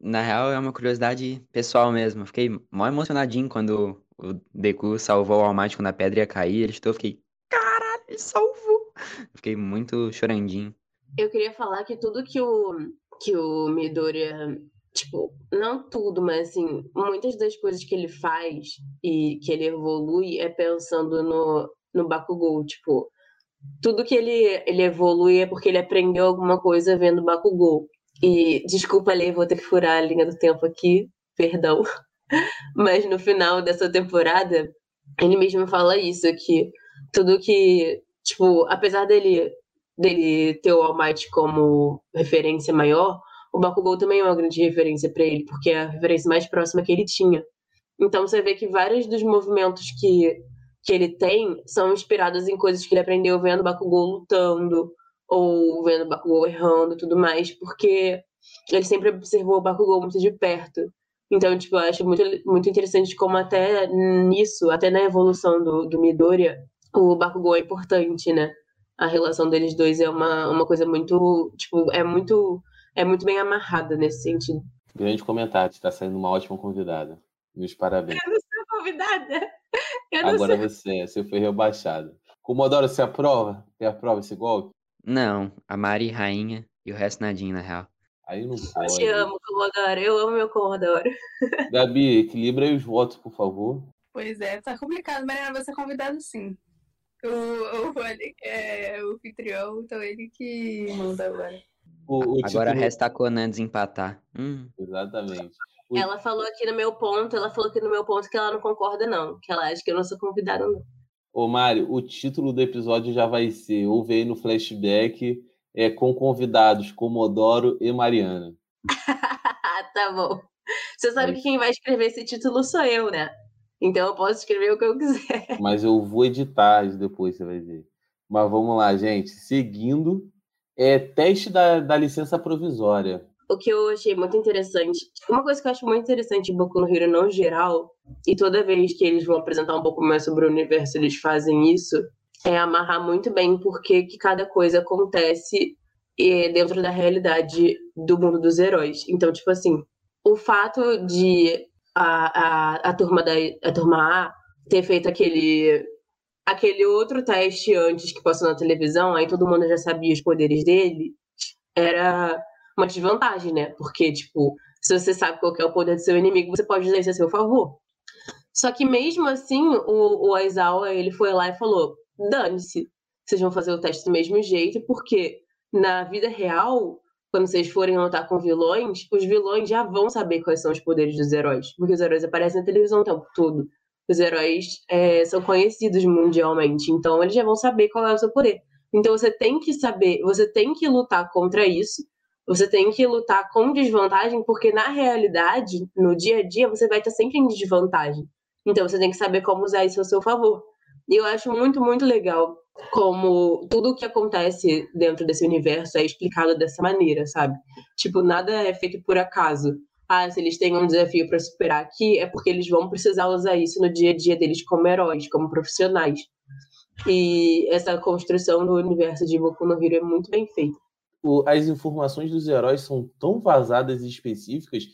Na real, é uma curiosidade pessoal mesmo. Eu fiquei mó emocionadinho quando o Deku salvou o All Might quando a pedra ia cair. Ele estou, eu fiquei, caralho, ele salvou. Fiquei muito chorandinho. Eu queria falar que tudo que o, que o Midoriya, tipo, não tudo, mas assim, muitas das coisas que ele faz e que ele evolui é pensando no, no Bakugou, tipo, tudo que ele, ele evolui é porque ele aprendeu alguma coisa vendo Bakugou. E, desculpa, Lê, vou ter que furar a linha do tempo aqui, perdão. Mas no final dessa temporada, ele mesmo fala isso, que tudo que, tipo, apesar dele dele ter o All Might como referência maior, o Bakugou também é uma grande referência para ele, porque é a referência mais próxima que ele tinha. Então você vê que vários dos movimentos que, que ele tem são inspirados em coisas que ele aprendeu vendo o Bakugou lutando, ou vendo o Bakugou errando e tudo mais, porque ele sempre observou o Bakugou muito de perto. Então, tipo, eu acho muito, muito interessante como até nisso, até na evolução do, do Midoriya, o Bakugou é importante, né? a relação deles dois é uma, uma coisa muito, tipo, é muito, é muito bem amarrada nesse sentido. Grande comentário, está saindo uma ótima convidada. Meus parabéns. Eu não sou convidada. Eu não Agora sou. você, você foi rebaixado. Comodoro, você aprova? Você aprova esse golpe? Não, a Mari rainha e o resto nadinho, na real. Aí não Eu pode. te amo, Comodoro. Eu amo meu Comodoro. Gabi, equilibra aí os votos, por favor. Pois é, tá complicado. Mariana vai ser convidado sim. O, o, é, o anfitrião, então ele que manda agora. O, o Agora título- resta a Conan desempatar. Hum, Exatamente. Ela falou aqui no meu ponto, ela falou aqui no meu ponto que ela não concorda, não. Que ela acha que eu não sou convidada, não. Ô, Mário, o título do episódio já vai ser, ouve aí no flashback, é, com convidados Comodoro e Mariana. tá bom. Você sabe É que quem vai escrever esse título sou eu, né? Então eu posso escrever o que eu quiser. Mas eu vou editar isso depois, você vai ver. Mas vamos lá, gente. Seguindo, é teste da, da licença provisória. O que eu achei muito interessante, uma coisa que eu acho muito interessante em Boku no Hero no geral, e toda vez que eles vão apresentar um pouco mais sobre o universo, eles fazem isso, é amarrar muito bem porque que cada coisa acontece dentro da realidade do mundo dos heróis. Então, tipo assim, o fato de a, a, a turma da a turma A ter feito aquele aquele outro teste antes que passou na televisão, aí todo mundo já sabia os poderes dele, era uma desvantagem, né? Porque, tipo, se você sabe qual é o poder do seu inimigo, você pode usar isso a seu favor. Só que mesmo assim, o, o Aizawa, ele foi lá e falou, dane-se, vocês vão fazer o teste do mesmo jeito, porque na vida real, quando vocês forem lutar com vilões, os vilões já vão saber quais são os poderes dos heróis, porque os heróis aparecem na televisão o tempo todo. Os heróis é, são conhecidos mundialmente, então eles já vão saber qual é o seu poder. Então você tem que saber, você tem que lutar contra isso, você tem que lutar com desvantagem, porque na realidade, no dia a dia, você vai estar sempre em desvantagem. Então você tem que saber como usar isso a seu favor. E eu acho muito, muito legal como tudo o que acontece dentro desse universo é explicado dessa maneira, sabe? Tipo, nada é feito por acaso. Ah, se eles têm um desafio para superar aqui, é porque eles vão precisar usar isso no dia a dia deles como heróis, como profissionais. E essa construção do universo de Boku no Hero é muito bem feita. O- as informações dos heróis são tão vazadas e específicas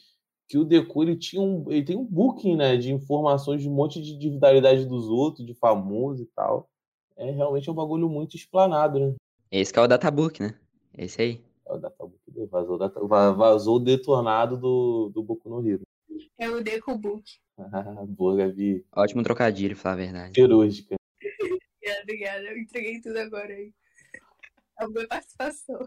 que o Deku ele tinha um, ele tem um booking, né, de informações de um monte de individualidade dos outros, de famoso e tal. É realmente um bagulho muito explanado, né? Esse que é o databook, né? Esse aí. É o databook dele, vazou, o data- va- vazou o detonado do, do Boku no Hero. É o Deku Book. Boa, Gabi. Ótimo trocadilho, falar a verdade. Cirúrgica. Obrigada, obrigada. Eu entreguei tudo agora aí. A boa participação.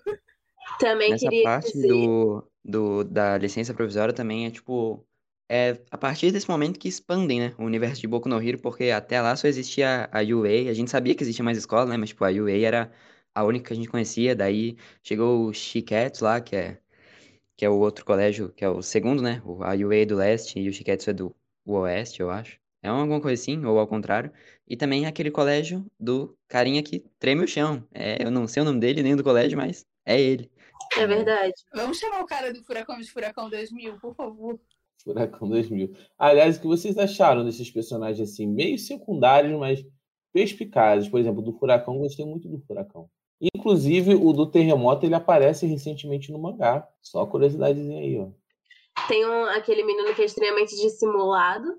Também Nessa queria parte dizer. do, do, da licença provisória também é tipo. É a partir desse momento que expandem, né? O universo de Boku no Hero, porque até lá só existia a UA. A gente sabia que existia mais escola, né? Mas, tipo, a UA era a única que a gente conhecia. Daí chegou o Shiketsu lá, que é, que é o outro colégio, que é o segundo, né? O- A UA é do leste e o Shiketsu é do oeste, eu acho. É alguma coisa assim, ou ao contrário. E também aquele colégio do carinha que treme o chão. É, eu não sei o nome dele nem do colégio, mas é ele. É verdade. Vamos chamar o cara do Furacão de Furacão 2000, por favor. Furacão 2000. Aliás, o que vocês acharam desses personagens assim, meio secundários, mas perspicazes? Por exemplo, do Furacão, gostei muito do Furacão. Inclusive, o do Terremoto, ele aparece recentemente no mangá. Só curiosidadezinha aí, ó. Tem um, aquele menino que é extremamente dissimulado,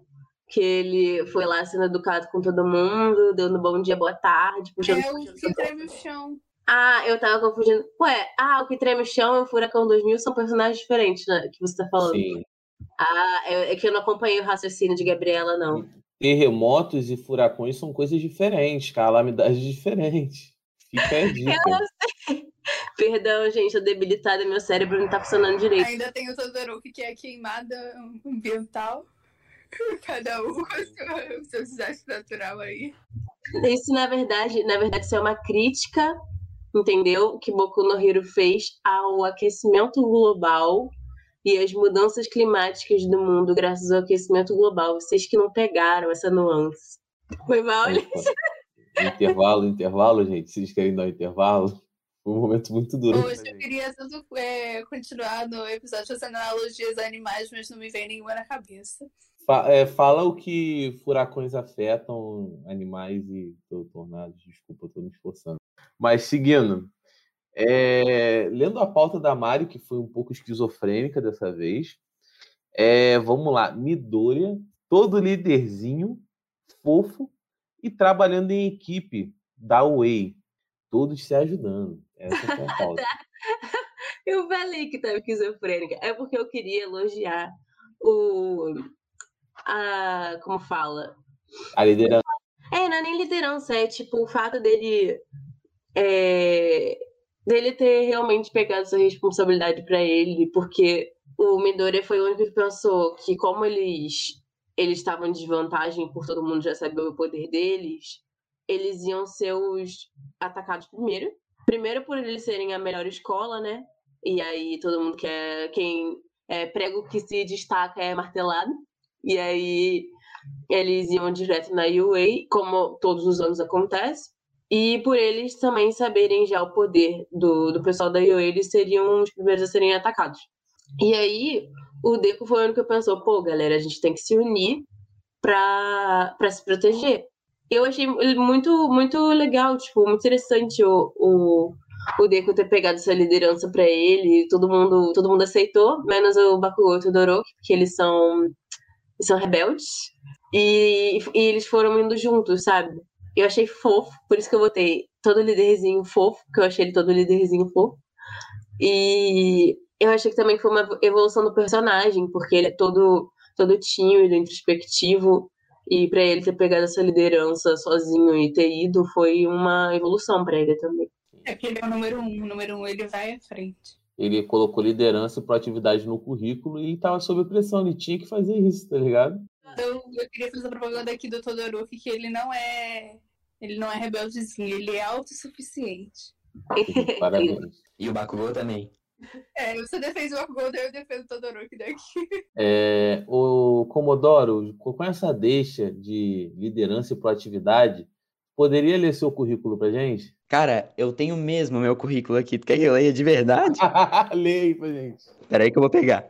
que ele foi lá sendo educado com todo mundo, dando bom dia, boa tarde, puxando. É o que treme o chão. Ah, eu tava confundindo. Ué, ah, o que treme o chão e o Furacão 2000 são personagens diferentes, né? Que você tá falando. Sim. Ah, é, é que eu não acompanhei o raciocínio de Gabriela, não. Terremotos e furacões são coisas diferentes, calamidades diferentes. Fica a dica. Perdão, gente, eu debilitada, meu cérebro não tá funcionando direito. Ainda tem o Todoroki, que é queimada ambiental. Cada um com o seu, desastre natural aí. Isso, na verdade, na verdade, isso é uma crítica, entendeu? Que Boku no Hero fez ao aquecimento global e as mudanças climáticas do mundo graças ao aquecimento global. Vocês que não pegaram essa nuance. Foi mal, intervalo, intervalo, gente. Vocês querem dar um intervalo? Foi um momento muito duro. Hoje eu queria tanto é, continuar no episódio fazendo analogias a animais, mas não me vem nenhuma na cabeça. Fa- é, fala o que furacões afetam animais e to- tornados. Desculpa, tô me esforçando. Mas seguindo, é, lendo a pauta da Mari, que foi um pouco esquizofrênica dessa vez, é, vamos lá. Midoriya, todo líderzinho, fofo e trabalhando em equipe da Way. Todos se ajudando. Essa foi a pauta. Eu falei que tava esquizofrênica. É porque eu queria elogiar o. A. Como fala? A liderança. É, não é nem liderança, é tipo o fato dele. é, dele ter realmente pegado essa responsabilidade pra ele, porque o Midoriya foi o único que pensou que, como eles eles estavam em desvantagem por todo mundo já saber o poder deles, eles iam ser os atacados primeiro. Primeiro por eles serem a melhor escola, né? E aí todo mundo quer. Quem é prego que se destaca é martelado. E aí eles iam direto na UA, como todos os anos acontece. E por eles também saberem já o poder do, do pessoal da UA, eles seriam os primeiros a serem atacados. E aí, o Deco foi o único que pensou, pô, galera, a gente tem que se unir pra se proteger. Eu achei muito, muito legal, tipo, muito interessante o, o, o Deco ter pegado essa liderança pra ele. Todo mundo, todo mundo aceitou, menos o Bakugou e o Todoroki, porque eles são, são rebeldes. E, e eles foram indo juntos, sabe? Eu achei fofo, por isso que eu botei todo líderzinho fofo, porque eu achei ele todo líderzinho fofo. E eu achei que também foi uma evolução do personagem, porque ele é todo, todo tímido, introspectivo. E pra ele ter pegado essa liderança sozinho e ter ido foi uma evolução pra ele também. É que ele é o número um. O número um ele vai à frente. Ele colocou liderança e proatividade no currículo e tava sob pressão. Ele tinha que fazer isso, tá ligado? Então, eu queria fazer a propaganda aqui do Todoroki, que ele não é. Ele não é rebeldezinho, ele é autossuficiente. Parabéns. E o Bakugou também. É, você defende o Akugou, daí eu defendo o Todoroki daqui. É, o Comodoro, com essa deixa de liderança e proatividade, poderia ler seu currículo pra gente? Cara, eu tenho mesmo meu currículo aqui. Tu quer que eu leia de verdade? Aí pra gente. Peraí que eu vou pegar.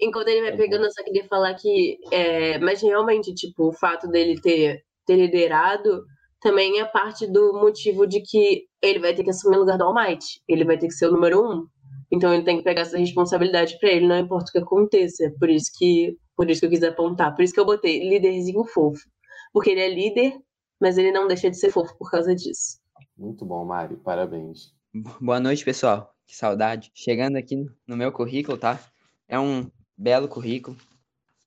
Enquanto ele vai pegando, eu só queria falar que. é, mas realmente, tipo, o fato dele ter, ter liderado também é parte do motivo de que ele vai ter que assumir o lugar do All Might. Ele vai ter que ser o número um. Então ele tem que pegar essa responsabilidade pra ele, não importa o que aconteça. Por isso que, por isso que eu quis apontar. Por isso que eu botei líderzinho fofo. Porque ele é líder, mas ele não deixa de ser fofo por causa disso. Muito bom, Mari. Parabéns. Boa noite, pessoal. Que saudade. Chegando aqui no meu currículo, tá? É um belo currículo.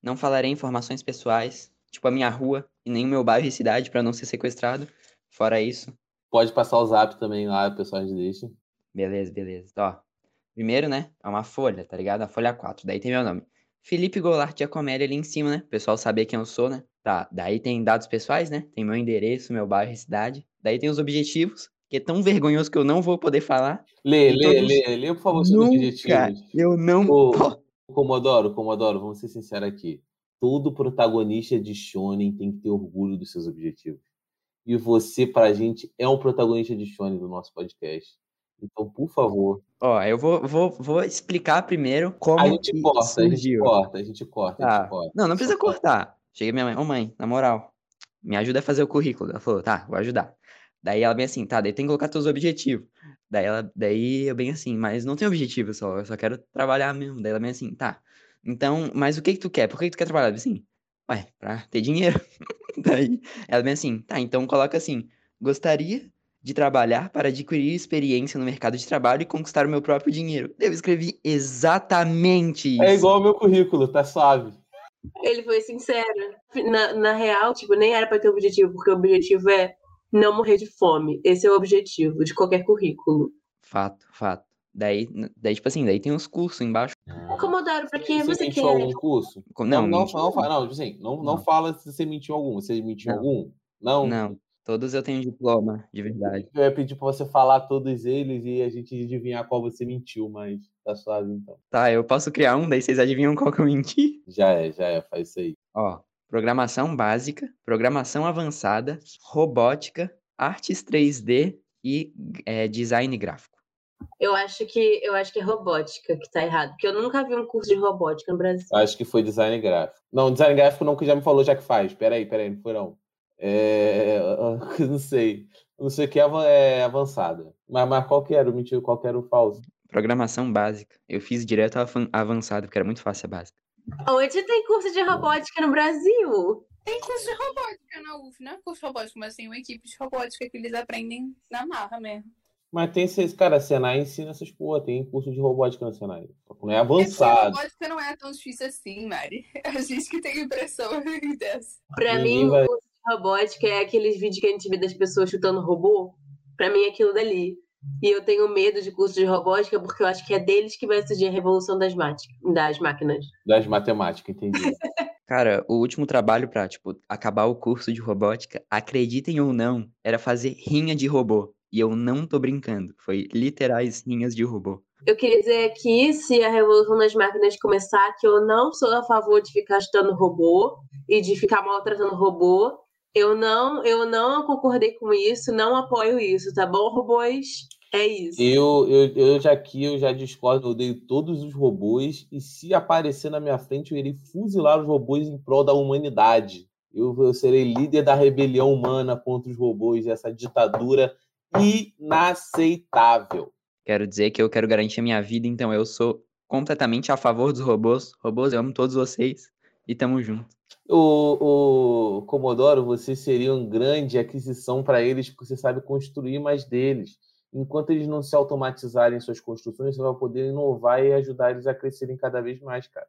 Não falarei informações pessoais, tipo a minha rua e nem o meu bairro e cidade pra não ser sequestrado. Fora isso, Pode passar o zap também lá, o pessoal gente deixa. beleza, beleza. Ó, primeiro, né, é uma folha, tá ligado? A folha 4. Daí tem meu nome. Felipe Goulart Giacomelli ali em cima, né? O pessoal saber quem eu sou, né? Tá, daí tem dados pessoais, né? Tem meu endereço, meu bairro e cidade. Daí tem os objetivos, que é tão vergonhoso que eu não vou poder falar. Lê, lê, todos- lê, lê, por favor, seus objetivos. eu não Ô, posso. Comodoro, Comodoro, vamos ser sinceros aqui. Todo protagonista de Shonen tem que ter orgulho dos seus objetivos. E você, pra gente, é um protagonista de Shonen do nosso podcast. Então, por favor, Ó, eu vou, vou, vou explicar primeiro como a gente corta, a gente surgiu. corta, a gente corta, a Tá. gente corta. Não, não precisa cortar. Cheguei minha mãe, ô mãe, na moral, me ajuda a fazer o currículo. Ela falou, tá, vou ajudar. Daí ela bem assim, tá, daí tem que colocar teus objetivos. Daí ela, daí eu bem assim, mas não tem objetivo só, eu só quero trabalhar mesmo. Daí ela bem assim, tá. Então, mas o que que tu quer? Por que que tu quer trabalhar? Assim, ué, pra ter dinheiro. Daí ela bem assim, tá, então coloca assim, gostaria de trabalhar para adquirir experiência no mercado de trabalho e conquistar o meu próprio dinheiro. Eu escrevi exatamente isso. É igual ao meu currículo, tá suave. Ele foi sincero. Na, na real, tipo, nem era pra ter objetivo, porque o objetivo é não morrer de fome. Esse é o objetivo de qualquer currículo. Fato, fato. Daí, daí, tipo assim, daí tem os cursos embaixo. Comodoro, pra que Você você mentiu quer? algum curso? Não, Não, não, não, fala, não, tipo assim, não, não Não. fala se você mentiu algum. Você mentiu Não. algum? Não. Não, todos eu tenho diploma, de verdade. Eu ia pedir pra você falar todos eles e a gente adivinhar qual você mentiu, mas tá suave então. Tá, eu posso criar um, daí vocês adivinham qual que eu menti? Já é, já é, faz isso aí. Ó, programação básica, programação avançada, robótica, artes 3D e é, design gráfico. Eu acho que eu acho que é robótica que tá errado, porque eu nunca vi um curso de robótica no Brasil. Acho que foi design gráfico. Não, design gráfico não, que já me falou já que faz. Peraí, peraí, não foi não. É... Não sei. Não sei o que é é avançada. Mas, mas qual que era o mentira, qual que era o falso? Programação básica. Eu fiz direto avançado, porque era muito fácil a básica. Onde tem curso de robótica no Brasil? Tem curso de robótica na UF, não é curso de robótica, mas tem uma equipe de robótica que eles aprendem na marra mesmo. Mas tem esses, cara, Senai ensina essas porra, tem curso de robótica no Senai. Só que não é É avançado. robótica não é tão difícil assim, Mari. A gente que tem impressão dessa. Pra mim, vai- o curso robótica é aqueles vídeos que a gente vê das pessoas chutando robô. Pra mim, é aquilo dali. E eu tenho medo de curso de robótica porque eu acho que é deles que vai surgir a revolução das, das máquinas. Das matemáticas, entendi. Cara, o último trabalho pra, tipo, acabar o curso de robótica, acreditem ou não, era fazer rinha de robô. E eu não tô brincando. Foi literais rinhas de robô. Eu queria dizer aqui, se a revolução das máquinas começar, que eu não sou a favor de ficar chutando robô e de ficar maltratando robô. Eu não, eu não concordei com isso, não apoio isso, tá bom, robôs? É isso. Eu, eu, eu já aqui, eu já discordo, eu odeio todos os robôs, e se aparecer na minha frente, eu irei fuzilar os robôs em prol da humanidade. Eu, eu serei líder da rebelião humana contra os robôs, essa ditadura inaceitável. Quero dizer que eu quero garantir a minha vida, então eu sou completamente a favor dos robôs. Robôs, eu amo todos vocês e tamo junto. O, o Comodoro, você seria uma grande aquisição para eles, porque você sabe construir mais deles. Enquanto eles não se automatizarem suas construções, você vai poder inovar e ajudar eles a crescerem cada vez mais, cara.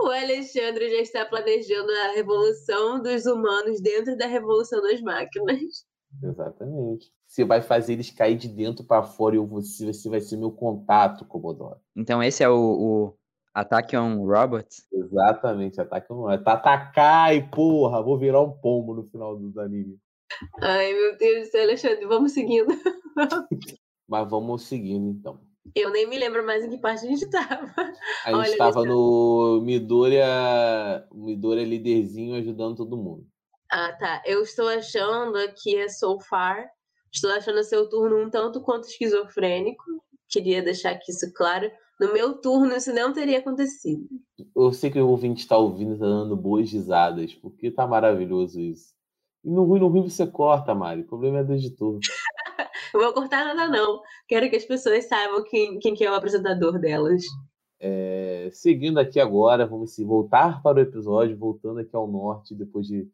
O Alexandre já está planejando a revolução dos humanos dentro da revolução das máquinas. Exatamente. Você vai fazer eles cair de dentro para fora e ser- você vai ser meu contato, Comodoro. Então esse é o, o Attack on Robots. Exatamente, ataque não é. Tatakai, porra, vou virar um pombo no final dos animes. Ai, meu Deus do céu, Alexandre, vamos seguindo. Mas vamos seguindo então. Eu nem me lembro mais em que parte a gente estava. A gente Olha, estava no Midoriya, Midoriya líderzinho ajudando todo mundo. Ah, tá. Eu estou achando que é so far. Estou achando seu turno um tanto quanto esquizofrênico. Queria deixar aqui isso claro. No meu turno, isso não teria acontecido. Eu sei que o ouvinte está ouvindo e tá dando boas risadas, porque tá maravilhoso isso. E no ruim, no ruim você corta, Mari. O problema é do editor. Eu vou cortar nada, não. Quero que as pessoas saibam quem, quem que é o apresentador delas. É, seguindo aqui agora, vamos se voltar para o episódio, voltando aqui ao norte, depois de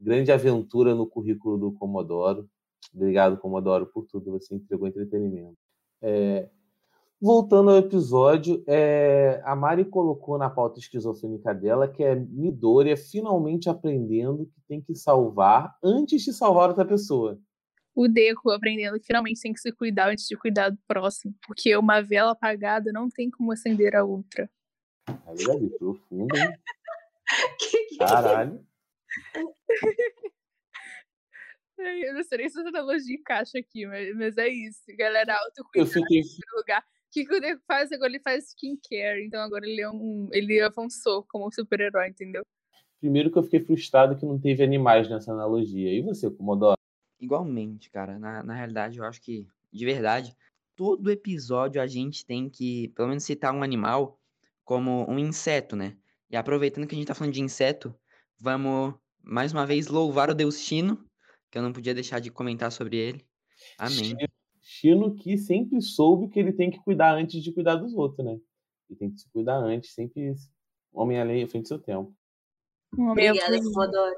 grande aventura no currículo do Comodoro. Obrigado, Comodoro, por tudo. Você entregou entretenimento. É, voltando ao episódio, é, a Mari colocou na pauta esquizofrênica dela que é Midoriya finalmente aprendendo que tem que salvar antes de salvar outra pessoa. O Deco aprendendo que finalmente tem que se cuidar antes de cuidar do próximo. Porque uma vela apagada não tem como acender a outra. Gabi, profundo, hein? Caralho. Eu não sei nem se essa analogia encaixa aqui, mas, mas é isso. Galera, Eu autocuidado fiquei. em primeiro lugar. O que, que o Deco faz? Agora ele faz skincare. Então agora ele é um. Ele avançou como super-herói, entendeu? Primeiro que eu fiquei frustrado que não teve animais nessa analogia. E você, Comodoro? Igualmente, cara. Na, na realidade, eu acho que, de verdade, todo episódio a gente tem que, pelo menos, citar um animal como um inseto, né? E aproveitando que a gente tá falando de inseto, vamos mais uma vez louvar o Deus Chino, que eu não podia deixar de comentar sobre ele. Amém. Chino que sempre soube que ele tem que cuidar antes de cuidar dos outros, né? Ele tem que se cuidar antes, sempre Homem-Aranha à frente do seu tempo. Obrigada, Comodoro.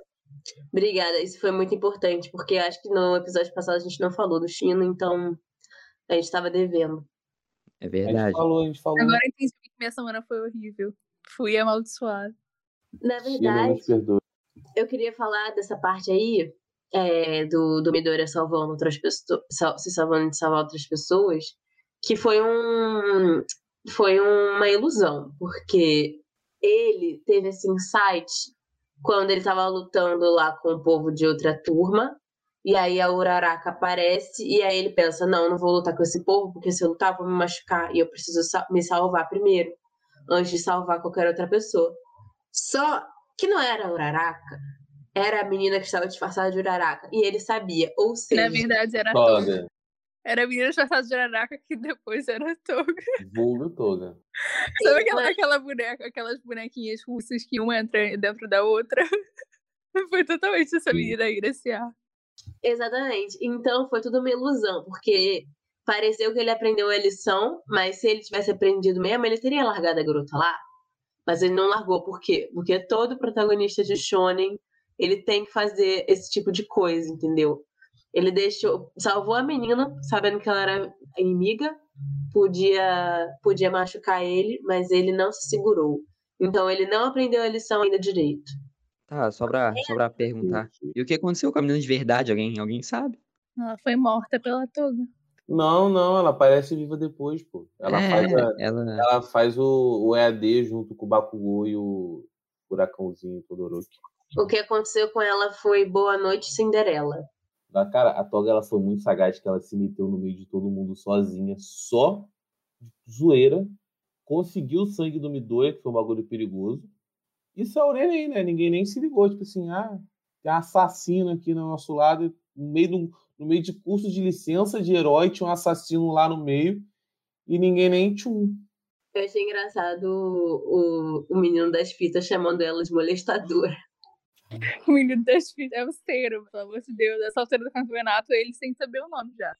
Obrigada, isso foi muito importante, porque acho que no episódio passado a gente não falou do Chino, então a gente estava devendo. É A gente verdade. falou, a gente falou. Agora eu entendi que minha semana foi horrível. Fui amaldiçoada. Na Chino verdade, perdoe. eu queria falar dessa parte aí, é, do, do Midoriya salvando outras pessoas, se salvando de salvar outras pessoas, que foi um foi uma ilusão, porque ele teve esse insight quando ele estava lutando lá com o povo de outra turma, e aí a Uraraka aparece, e aí ele pensa, não, não vou lutar com esse povo, porque se eu lutar, vou me machucar, e eu preciso me salvar primeiro, antes de salvar qualquer outra pessoa. Só que não era a Uraraka, era a menina que estava disfarçada de Uraraka, e ele sabia, ou seja... Na verdade, era a Toga. Toga. Era a menina disfarçada de Araraca que depois era Toga. Vulgo Toga. Sabe aquela, aquela boneca, aquelas bonequinhas russas que uma entra dentro da outra? Foi totalmente essa Sim. menina aí nesse ar. Exatamente. Então foi tudo uma ilusão, porque pareceu que ele aprendeu a lição, mas se ele tivesse aprendido mesmo, ele teria largado a garota lá. Mas ele não largou, por quê? Porque todo protagonista de Shonen, ele tem que fazer esse tipo de coisa, entendeu? Ele deixou, salvou a menina, sabendo que ela era inimiga, podia, podia machucar ele, mas ele não se segurou. Então ele não aprendeu a lição ainda direito. Tá, só pra, só pra perguntar. E o que aconteceu com a menina de verdade? Alguém, alguém sabe? Ela foi morta pela Toga. Não, não, ela aparece viva depois, pô. Ela é, faz, a- ela. ela faz o, o EAD junto com o Bakugou e o Furacãozinho Todoroki. O que aconteceu com ela foi Boa Noite Cinderela. Da cara, a Toga ela foi muito sagaz que ela se meteu no meio de todo mundo sozinha, só zoeira, conseguiu o sangue do Midoriya, que foi um bagulho perigoso. E saiu nem, né? Ninguém nem se ligou, tipo assim, ah, tem um assassino aqui no nosso lado, no meio, do, no meio de curso de licença de herói, tinha um assassino lá no meio, e ninguém nem tchum. Eu achei engraçado o, o, o menino das fitas chamando ela de molestadora. O menino das filhas é o Cero, pelo amor de Deus. Essa altura do campeonato, ele sem saber o nome já.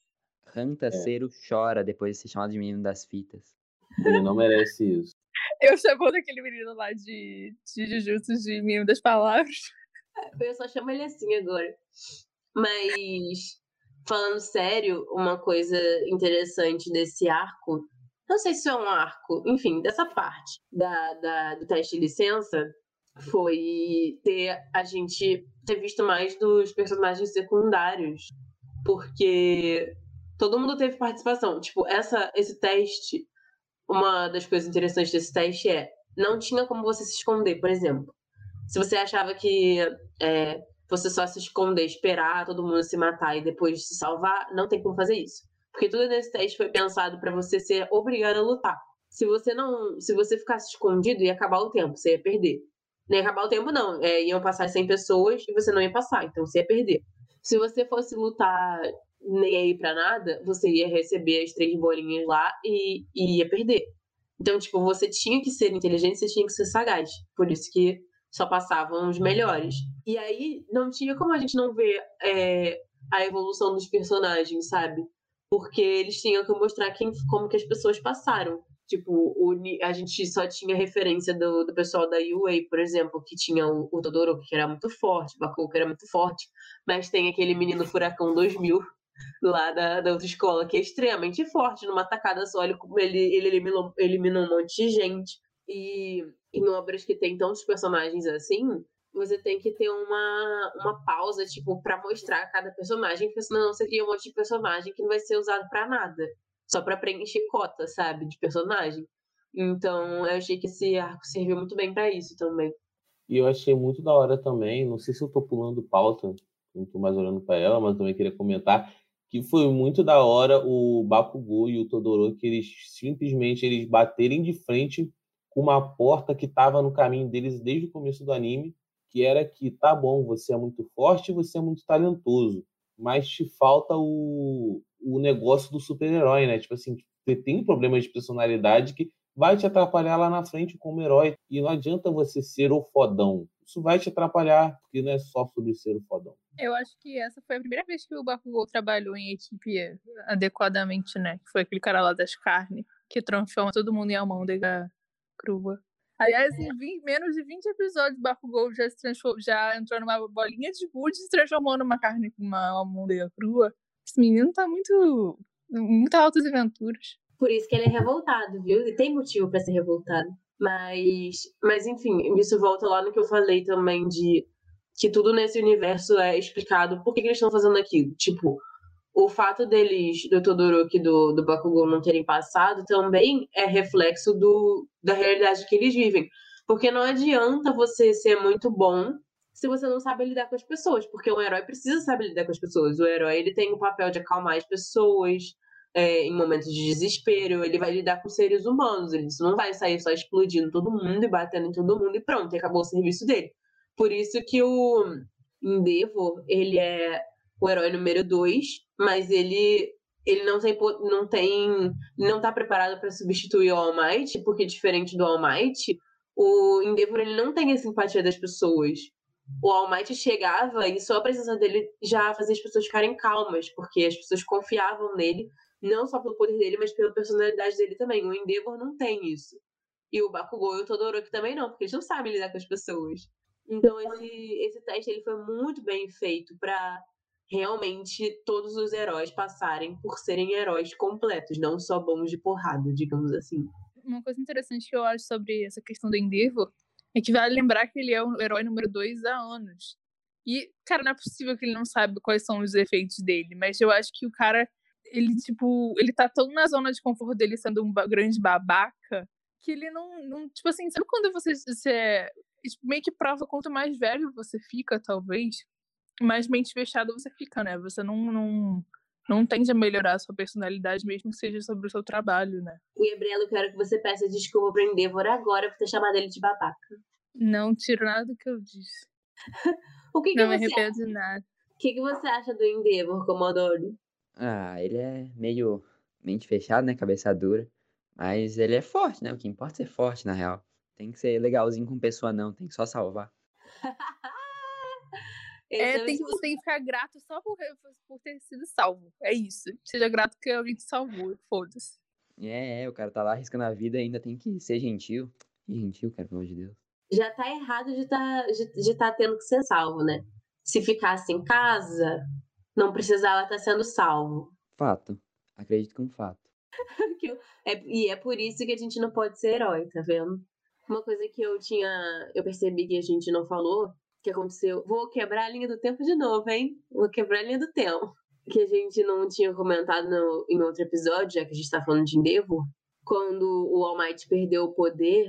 Ranta Cero chora depois de ser chamado de menino das fitas. Ele não merece isso. Eu chamando aquele menino lá de, de Jujutsu de menino das palavras. Eu só chamo ele assim agora. Mas, falando sério, uma coisa interessante desse arco, não sei se é um arco, enfim, dessa parte da, da- do teste de licença, foi ter a gente ter visto mais dos personagens secundários. Porque todo mundo teve participação. Tipo, essa, esse teste, uma das coisas interessantes desse teste é não tinha como você se esconder, por exemplo. Se você achava que é, você só se esconder, esperar todo mundo se matar e depois se salvar, não tem como fazer isso. Porque tudo nesse teste foi pensado para você ser obrigado a lutar. Se você não, se você ficasse escondido, ia acabar o tempo, você ia perder. Ia acabar o tempo, não. É, iam passar 100 pessoas e você não ia passar, então você ia perder. Se você fosse lutar nem aí pra nada, você ia receber as três bolinhas lá e, e ia perder. Então, tipo, você tinha que ser inteligente, você tinha que ser sagaz. Por isso que só passavam os melhores. E aí não tinha como a gente não ver é, a evolução dos personagens, sabe? Porque eles tinham que mostrar quem, como que as pessoas passaram. Tipo, o, a gente só tinha referência do, do pessoal da UA, por exemplo, que tinha o, o Todoroki, que era muito forte, o Bakugo, que era muito forte, mas tem aquele menino Furacão 2000 lá da, da outra escola, que é extremamente forte, numa tacada só, ele, ele, ele eliminou, eliminou um monte de gente. E em obras que tem tantos personagens assim, você tem que ter uma, uma pausa, tipo, pra mostrar cada personagem, porque senão você cria um monte de personagem que não vai ser usado pra nada. Só pra preencher cota, sabe, de personagem. Então, eu achei que esse arco serviu muito bem pra isso também. E eu achei muito da hora também, não sei se eu tô pulando pauta, não tô mais olhando para ela, mas também queria comentar que foi muito da hora o Bakugou e o Todoroki, eles simplesmente eles baterem de frente com uma porta que estava no caminho deles desde o começo do anime, que era que tá bom, você é muito forte, você é muito talentoso, mas te falta o, o negócio do super-herói, né? Tipo assim, você tem problemas de personalidade que vai te atrapalhar lá na frente como herói. E não adianta você ser o fodão. Isso vai te atrapalhar, porque não é só sobre ser o fodão. Eu acho que essa foi a primeira vez que o Bakugou trabalhou em equipe adequadamente, né? Que foi aquele cara lá das carnes, que transforma todo mundo em almôndega crua. Aliás, em 20 menos de 20 episódios, o Bakugou já, se já entrou numa bolinha de gude e se transformou numa carne uma almôndega crua. Esse menino tá muito... Muitas altas aventuras. Por isso que ele é revoltado, viu? Ele tem motivo pra ser revoltado. Mas, mas enfim, isso volta lá no que eu falei também de que tudo nesse universo é explicado por que, que eles estão fazendo aquilo. Tipo, o fato deles, do Todoroki e do, do Bakugou não terem passado também é reflexo do, da realidade que eles vivem. Porque não adianta você ser muito bom se você não sabe lidar com as pessoas. Porque um herói precisa saber lidar com as pessoas. O herói ele tem o papel de acalmar as pessoas, é, em momentos de desespero, ele vai lidar com seres humanos, ele não vai sair só explodindo todo mundo e batendo em todo mundo e pronto, e acabou o serviço dele. Por isso que o Endeavor, ele é o herói número dois, mas ele ele não tem não tem não tá preparado para substituir o All Might, porque diferente do All Might, o Endeavor ele não tem a simpatia das pessoas. O All Might chegava e só a presença dele já fazia as pessoas ficarem calmas, porque as pessoas confiavam nele não só pelo poder dele, mas pela personalidade dele também. O Endeavor não tem isso. E o Bakugou e o Todoroki também não, porque eles não sabem lidar com as pessoas. Então esse, esse teste ele foi muito bem feito para realmente todos os heróis passarem por serem heróis completos, não só bons de porrada, digamos assim. Uma coisa interessante que eu acho sobre essa questão do Endeavor é que vale lembrar que ele é o herói número 2 há anos. E, cara, não é possível que ele não saiba quais são os efeitos dele, mas eu acho que o cara ele, tipo, ele tá tão na zona de conforto dele sendo um grande babaca que ele não, não tipo assim, sabe quando você, você tipo, meio que prova quanto mais velho você fica, talvez, mais mente fechada você fica, né? Você não, não, não tende a melhorar a sua personalidade, mesmo que seja sobre o seu trabalho, né? Gabriela, eu quero que você peça desculpa pro Endeavor agora por ter chamado ele de babaca. Não tiro nada do que eu disse. o que, que não me você arrependo de nada. O que, que você acha do Endeavor, Comodoro? Ah, ele é meio mente fechada, né? Cabeça dura. Mas ele é forte, né? O que importa é ser forte, na real. Tem que ser legalzinho com pessoa, não. Tem que só salvar. é, tem que, você tem que ficar grato só por, por ter sido salvo. É isso. Seja grato que alguém te salvou. Foda-se. É, é, o cara tá lá arriscando a vida e ainda tem que ser gentil. Que gentil, cara, pelo amor de Deus. Já tá errado de tá, de, de tá tendo que ser salvo, né? Se ficasse em casa, não precisava estar sendo salvo. Fato. Acredito que é um fato. é, e é por isso que a gente não pode ser herói, tá vendo? Uma coisa que eu tinha. Eu percebi que a gente não falou, que aconteceu. Vou quebrar a linha do tempo de novo, hein? Vou quebrar a linha do tempo. Que a gente não tinha comentado no, em outro episódio, já que a gente tá falando de Endeavor. Quando o All Might perdeu o poder,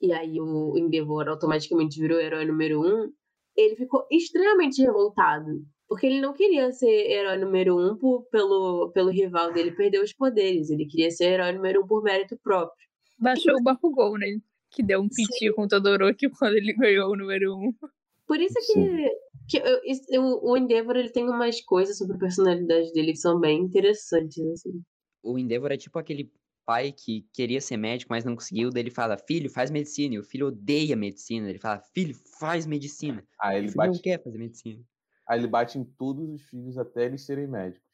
e aí o Endeavor automaticamente virou herói número um, ele ficou extremamente revoltado. Porque ele não queria ser herói número um por, pelo, pelo rival dele perder os poderes. Ele queria ser herói número um por mérito próprio. Baixou o Bakugou, né? Que deu um piti com o Todoroki quando ele ganhou o número um. Por isso que, que eu, eu, o Endeavor ele tem umas coisas sobre a personalidade dele que são bem interessantes. Assim. O Endeavor é tipo aquele pai que queria ser médico, mas não conseguiu. Daí ele fala, filho, faz medicina. E o filho odeia medicina. Ele fala, filho, faz medicina. Ah, ele o filho bate não quer fazer medicina. Aí ele bate em todos os filhos até eles serem médicos.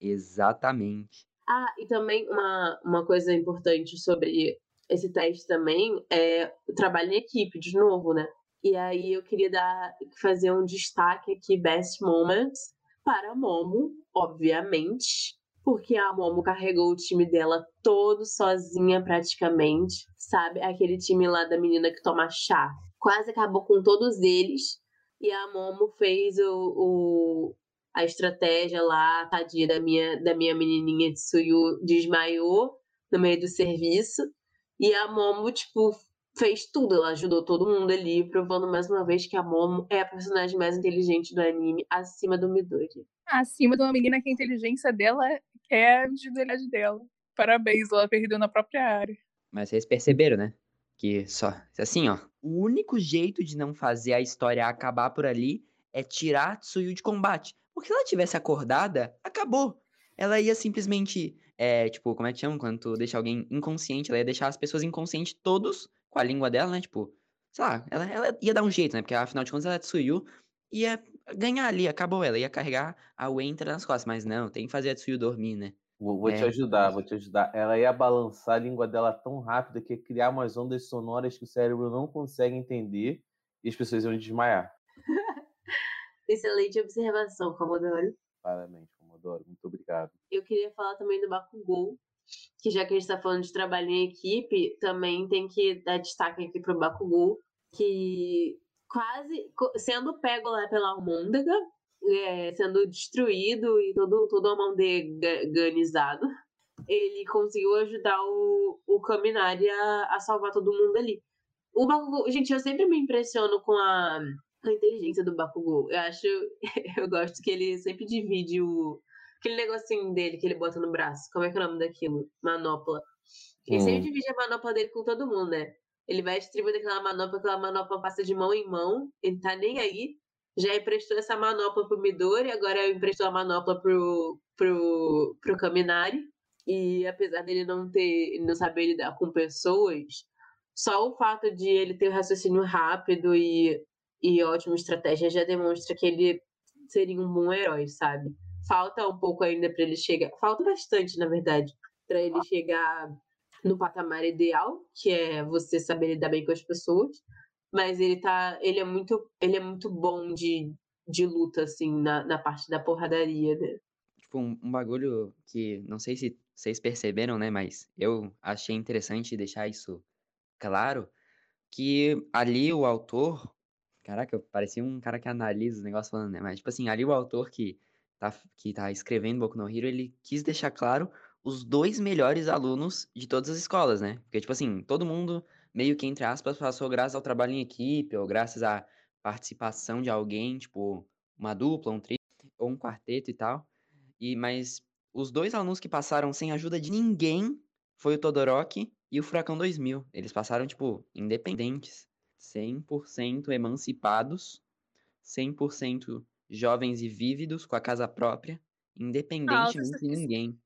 Exatamente. Ah, e também uma, uma coisa importante sobre esse teste também é o trabalho em equipe, de novo, né? E aí eu queria dar, fazer um destaque aqui, Best Moments, para a Momo, obviamente, porque a Momo carregou o time dela todo sozinha praticamente, sabe? Aquele time lá da menina que toma chá. Quase acabou com todos eles. E a Momo fez o, o a estratégia lá, tadinha da minha, da minha menininha de Suyu, desmaiou no meio do serviço. E a Momo, tipo, fez tudo. Ela ajudou todo mundo ali, provando mais uma vez que a Momo é a personagem mais inteligente do anime, acima do Midori. Acima de uma menina que a inteligência dela é a individualidade dela. Parabéns, ela perdeu na própria área. Mas vocês perceberam, né? Que só, assim, ó. O único jeito de não fazer a história acabar por ali é tirar a Tsuyu de combate. Porque se ela tivesse acordada, acabou. Ela ia simplesmente, é, tipo, como é que chama? Quando tu deixa alguém inconsciente, ela ia deixar as pessoas inconscientes todos com a língua dela, né? Tipo, sei lá, ela, ela ia dar um jeito, né? Porque afinal de contas ela é Tsuyu, ia ganhar ali, acabou ela, ia carregar a Winter nas costas. Mas não, tem que fazer a Tsuyu dormir, né? Vou, vou te É. ajudar, vou te ajudar. Ela ia balançar a língua dela tão rápido que ia criar umas ondas sonoras que o cérebro não consegue entender e as pessoas iam desmaiar. Excelente observação, Commodore. Parabéns, Comodoro. Muito obrigado. Eu queria falar também do Bakugou, que já que a gente tá falando de trabalho em equipe, também tem que dar destaque aqui pro Bakugou, que quase sendo pego lá pela almôndega, é, sendo destruído e todo, todo almondeganizado, ele conseguiu ajudar o, o Kaminari a, a salvar todo mundo ali. O Bakugou, gente, eu sempre me impressiono com a, a inteligência do Bakugou. Eu acho, eu gosto que ele sempre divide o, aquele negocinho dele que ele bota no braço. Como é que é o nome daquilo? Manopla. Ele Hum. sempre divide a manopla dele com todo mundo, né? Ele vai distribuindo aquela manopla, aquela manopla passa de mão em mão, ele tá nem aí. Já emprestou essa manopla pro Midori, agora emprestou a manopla pro, pro, pro Kaminari. E apesar dele não ter, não saber lidar com pessoas, só o fato de ele ter um raciocínio rápido e, e ótima estratégia já demonstra que ele seria um bom herói, sabe? Falta um pouco ainda para ele chegar, falta bastante, na verdade, para ele chegar no patamar ideal, que é você saber lidar bem com as pessoas, mas ele tá, ele é muito, ele é muito bom de, de luta assim na, na parte da porradaria, né? Tipo, um, um bagulho que não sei se vocês perceberam, né? Mas eu achei interessante deixar isso claro, que ali o autor. Caraca, eu parecia um cara que analisa os negócios falando, né? Mas, tipo assim, ali o autor que tá, que tá escrevendo Boku no Hero, ele quis deixar claro os dois melhores alunos de todas as escolas, né? Porque, tipo assim, todo mundo meio que, entre aspas, passou graças ao trabalho em equipe, ou graças à participação de alguém, tipo, uma dupla, um trio, ou um quarteto e tal. E, mas os dois alunos que passaram sem ajuda de ninguém foi o Todoroki e o Furacão 2000. Eles passaram, tipo, independentes, 100% emancipados, 100% jovens e vívidos, com a casa própria, independentemente de ninguém.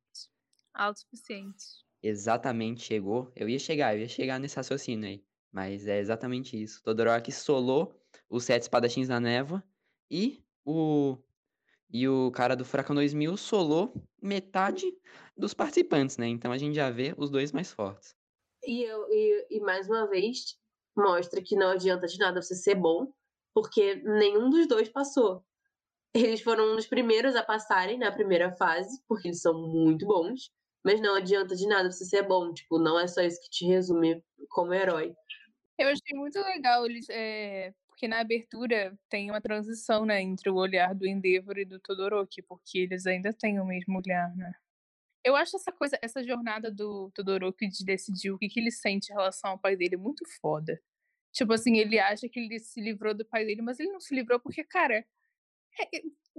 Autossuficientes. Exatamente, chegou. Eu ia chegar, eu ia chegar nesse raciocínio aí. Mas é exatamente isso. Todoroki solou os sete espadachins da névoa e o e o cara do Furacão 2000 solou metade dos participantes, né? Então a gente já vê os dois mais fortes. E, eu, e, e mais uma vez mostra que não adianta de nada você ser bom, porque nenhum dos dois passou. Eles foram um dos primeiros a passarem na primeira fase, porque eles são muito bons, mas não adianta de nada você ser bom. Tipo, não é só isso que te resume como herói. Eu achei muito legal eles, é, porque na abertura tem uma transição, né, entre o olhar do Endeavor e do Todoroki, porque eles ainda têm o mesmo olhar, né? Eu acho essa coisa, essa jornada do Todoroki de decidir o que, que ele sente em relação ao pai dele muito foda. Tipo assim, ele acha que ele se livrou do pai dele, mas ele não se livrou porque, cara,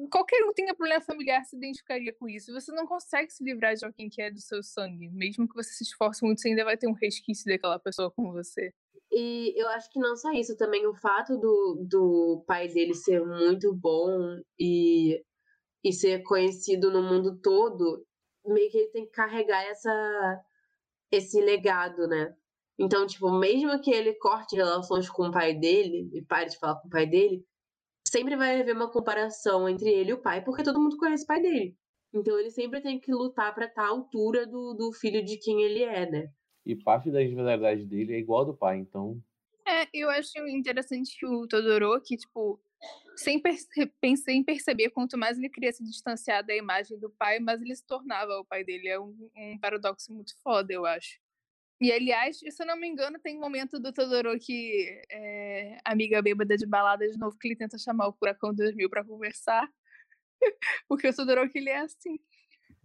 qualquer um que tenha problema familiar se identificaria com isso. Você não consegue se livrar de alguém que é do seu sangue. Mesmo que você se esforce muito, você ainda vai ter um resquício daquela pessoa com você. E eu acho que não só isso, também o fato do, do pai dele ser muito bom e, e ser conhecido no mundo todo, meio que ele tem que carregar essa, esse legado, né? Então, tipo, mesmo que ele corte relações com o pai dele e pare de falar com o pai dele, sempre vai haver uma comparação entre ele e o pai, porque todo mundo conhece o pai dele. Então ele sempre tem que lutar pra estar à altura do, do filho de quem ele é, né? E parte da individualidade dele é igual a do pai, então. É, eu acho interessante que o Todoroki, tipo, sem, perce- pen- sem perceber, quanto mais ele queria se distanciar da imagem do pai, mais ele se tornava o pai dele. É um, um paradoxo muito foda, eu acho. E, aliás, se eu não me engano, tem um momento do Todoroki, é, amiga bêbada de balada de novo, que ele tenta chamar o Furacão 2000 pra conversar. Porque o Todoroki, ele é assim.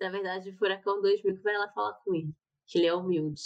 Na verdade, o Furacão 2000 que vai lá falar com ele. Que ele é humilde.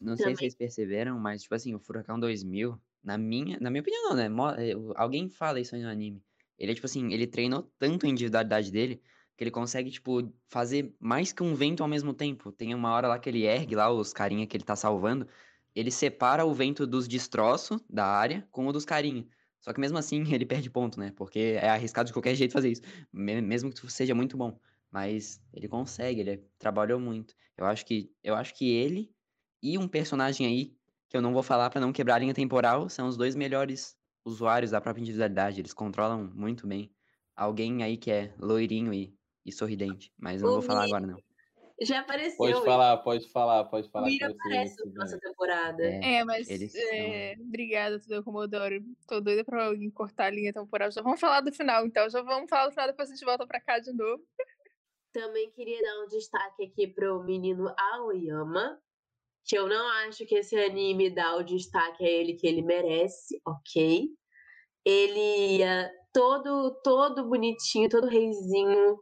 Não sei Também. se vocês perceberam, mas, tipo assim, o Furacão 2000, na minha, na minha opinião, não, né? É, o- Alguém fala isso aí no anime. Ele é, tipo assim, ele treinou tanto a individualidade dele que ele consegue, tipo, fazer mais que um vento ao mesmo tempo. Tem uma hora lá que ele ergue lá os carinha que ele tá salvando, ele separa o vento dos destroços da área com o dos carinha. Só que mesmo assim ele perde ponto, né? Porque é arriscado de qualquer jeito fazer isso, me- mesmo que seja muito bom. Mas ele consegue, ele trabalhou muito. Eu acho que, eu acho que ele e um personagem aí, que eu não vou falar pra não quebrar a linha temporal, são os dois melhores usuários da própria individualidade. Eles controlam muito bem. Alguém aí que é loirinho e, e sorridente, mas não O vou falar Mi- agora não. Já apareceu. Pode ele. falar, pode falar, pode falar. Mira aparece se na nossa temporada. É, É, mas. são- É, obrigada, Tudor Comodoro. Tô doida pra alguém cortar a linha temporal. Já vamos falar do final, então. Já vamos falar do final, depois a gente volta pra cá de novo. Também queria dar um destaque aqui pro menino Aoyama, que eu não acho que esse anime dá o destaque a ele que ele merece, ok? Ele é todo, todo bonitinho, todo reizinho,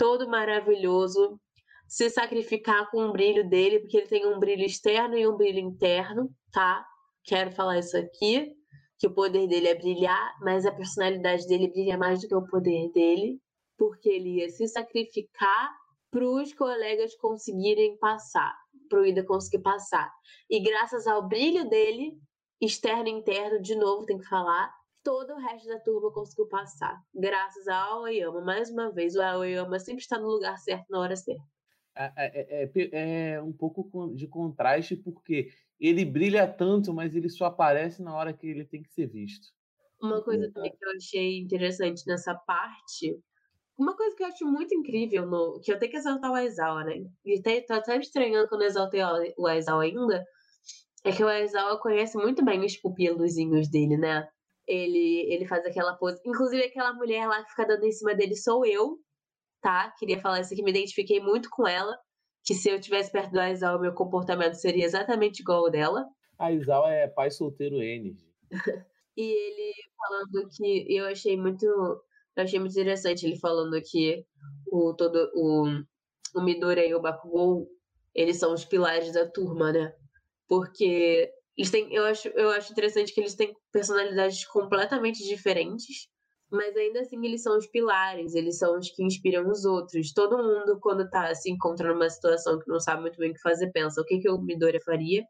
todo maravilhoso, se sacrificar com o brilho dele, porque ele tem um brilho externo e um brilho interno, tá? Quero falar isso aqui, que o poder dele é brilhar, mas a personalidade dele brilha mais do que o poder dele porque ele ia se sacrificar para os colegas conseguirem passar, para o Ida conseguir passar. E graças ao brilho dele, externo e interno, de novo tem que falar, todo o resto da turma conseguiu passar. Graças ao Aoyama. Mais uma vez, o Aoyama sempre está no lugar certo na hora certa. É, é- é pe- é um pouco de contraste, porque ele brilha tanto, mas ele só aparece na hora que ele tem que ser visto. Uma coisa Verdade. também que eu achei interessante nessa parte, uma coisa que eu acho muito incrível, no, que eu tenho que exaltar o Aizawa, né? E tô até estranhando quando eu exaltei o- Aizawa ainda, é que o Aizawa conhece muito bem os pupilozinhos dele, né? Ele, ele faz aquela pose. Inclusive, aquela mulher lá que fica dando em cima dele sou eu, tá? Queria falar isso aqui, me identifiquei muito com ela. Que se eu tivesse perto do Aizawa, meu comportamento seria exatamente igual ao dela. A Izawa é pai solteiro Energy. E ele falando que eu achei muito. Eu achei muito interessante ele falando que o todo o, o Midori e o Bakugou, eles são os pilares da turma, né? Porque eles têm, eu acho, eu acho interessante que eles têm personalidades completamente diferentes, mas ainda assim eles são os pilares, eles são os que inspiram os outros. Todo mundo quando tá se encontrando numa situação que não sabe muito bem o que fazer, pensa o que que o Midori faria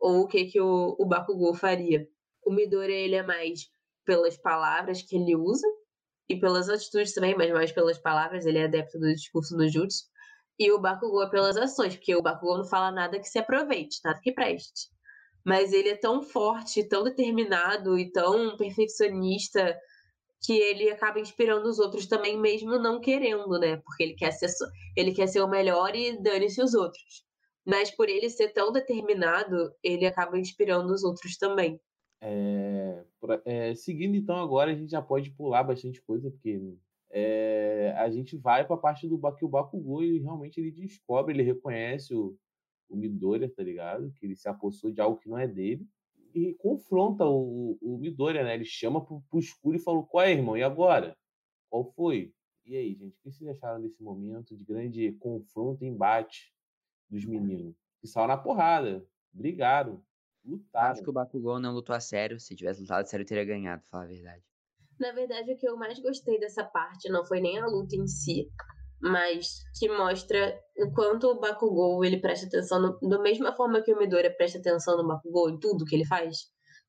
ou o que que o, o Bakugou faria. O Midori, ele é mais pelas palavras que ele usa e pelas atitudes também, mas mais pelas palavras, ele é adepto do discurso no jutsu. E o Bakugou é pelas ações, porque o Bakugou não fala nada que se aproveite, nada que preste. Mas ele é tão forte, tão determinado e tão perfeccionista que ele acaba inspirando os outros também, mesmo não querendo, né? Porque ele quer ser, ele quer ser o melhor e dane-se os outros. Mas por ele ser tão determinado, ele acaba inspirando os outros também. É, é, seguindo então agora, a gente já pode pular bastante coisa, porque é, a gente vai para a parte do o Bakugou e realmente ele descobre, ele reconhece o, o Midoriya, tá ligado? Que ele se apossou de algo que não é dele e confronta o, o, o Midoriya, né? Ele chama pro, pro escuro e fala: Qual é, irmão? E agora? Qual foi? E aí, gente, o que vocês acharam desse momento de grande confronto e embate dos meninos? Que saiu na porrada, brigaram, lutaram. Acho que o Bakugou não lutou a sério. Se tivesse lutado a sério, teria ganhado, falar a verdade. Na verdade, o que eu mais gostei dessa parte não foi nem a luta em si, mas que mostra o quanto o Bakugou ele presta atenção, no, da mesma forma que o Midoriya presta atenção no Bakugou em tudo que ele faz,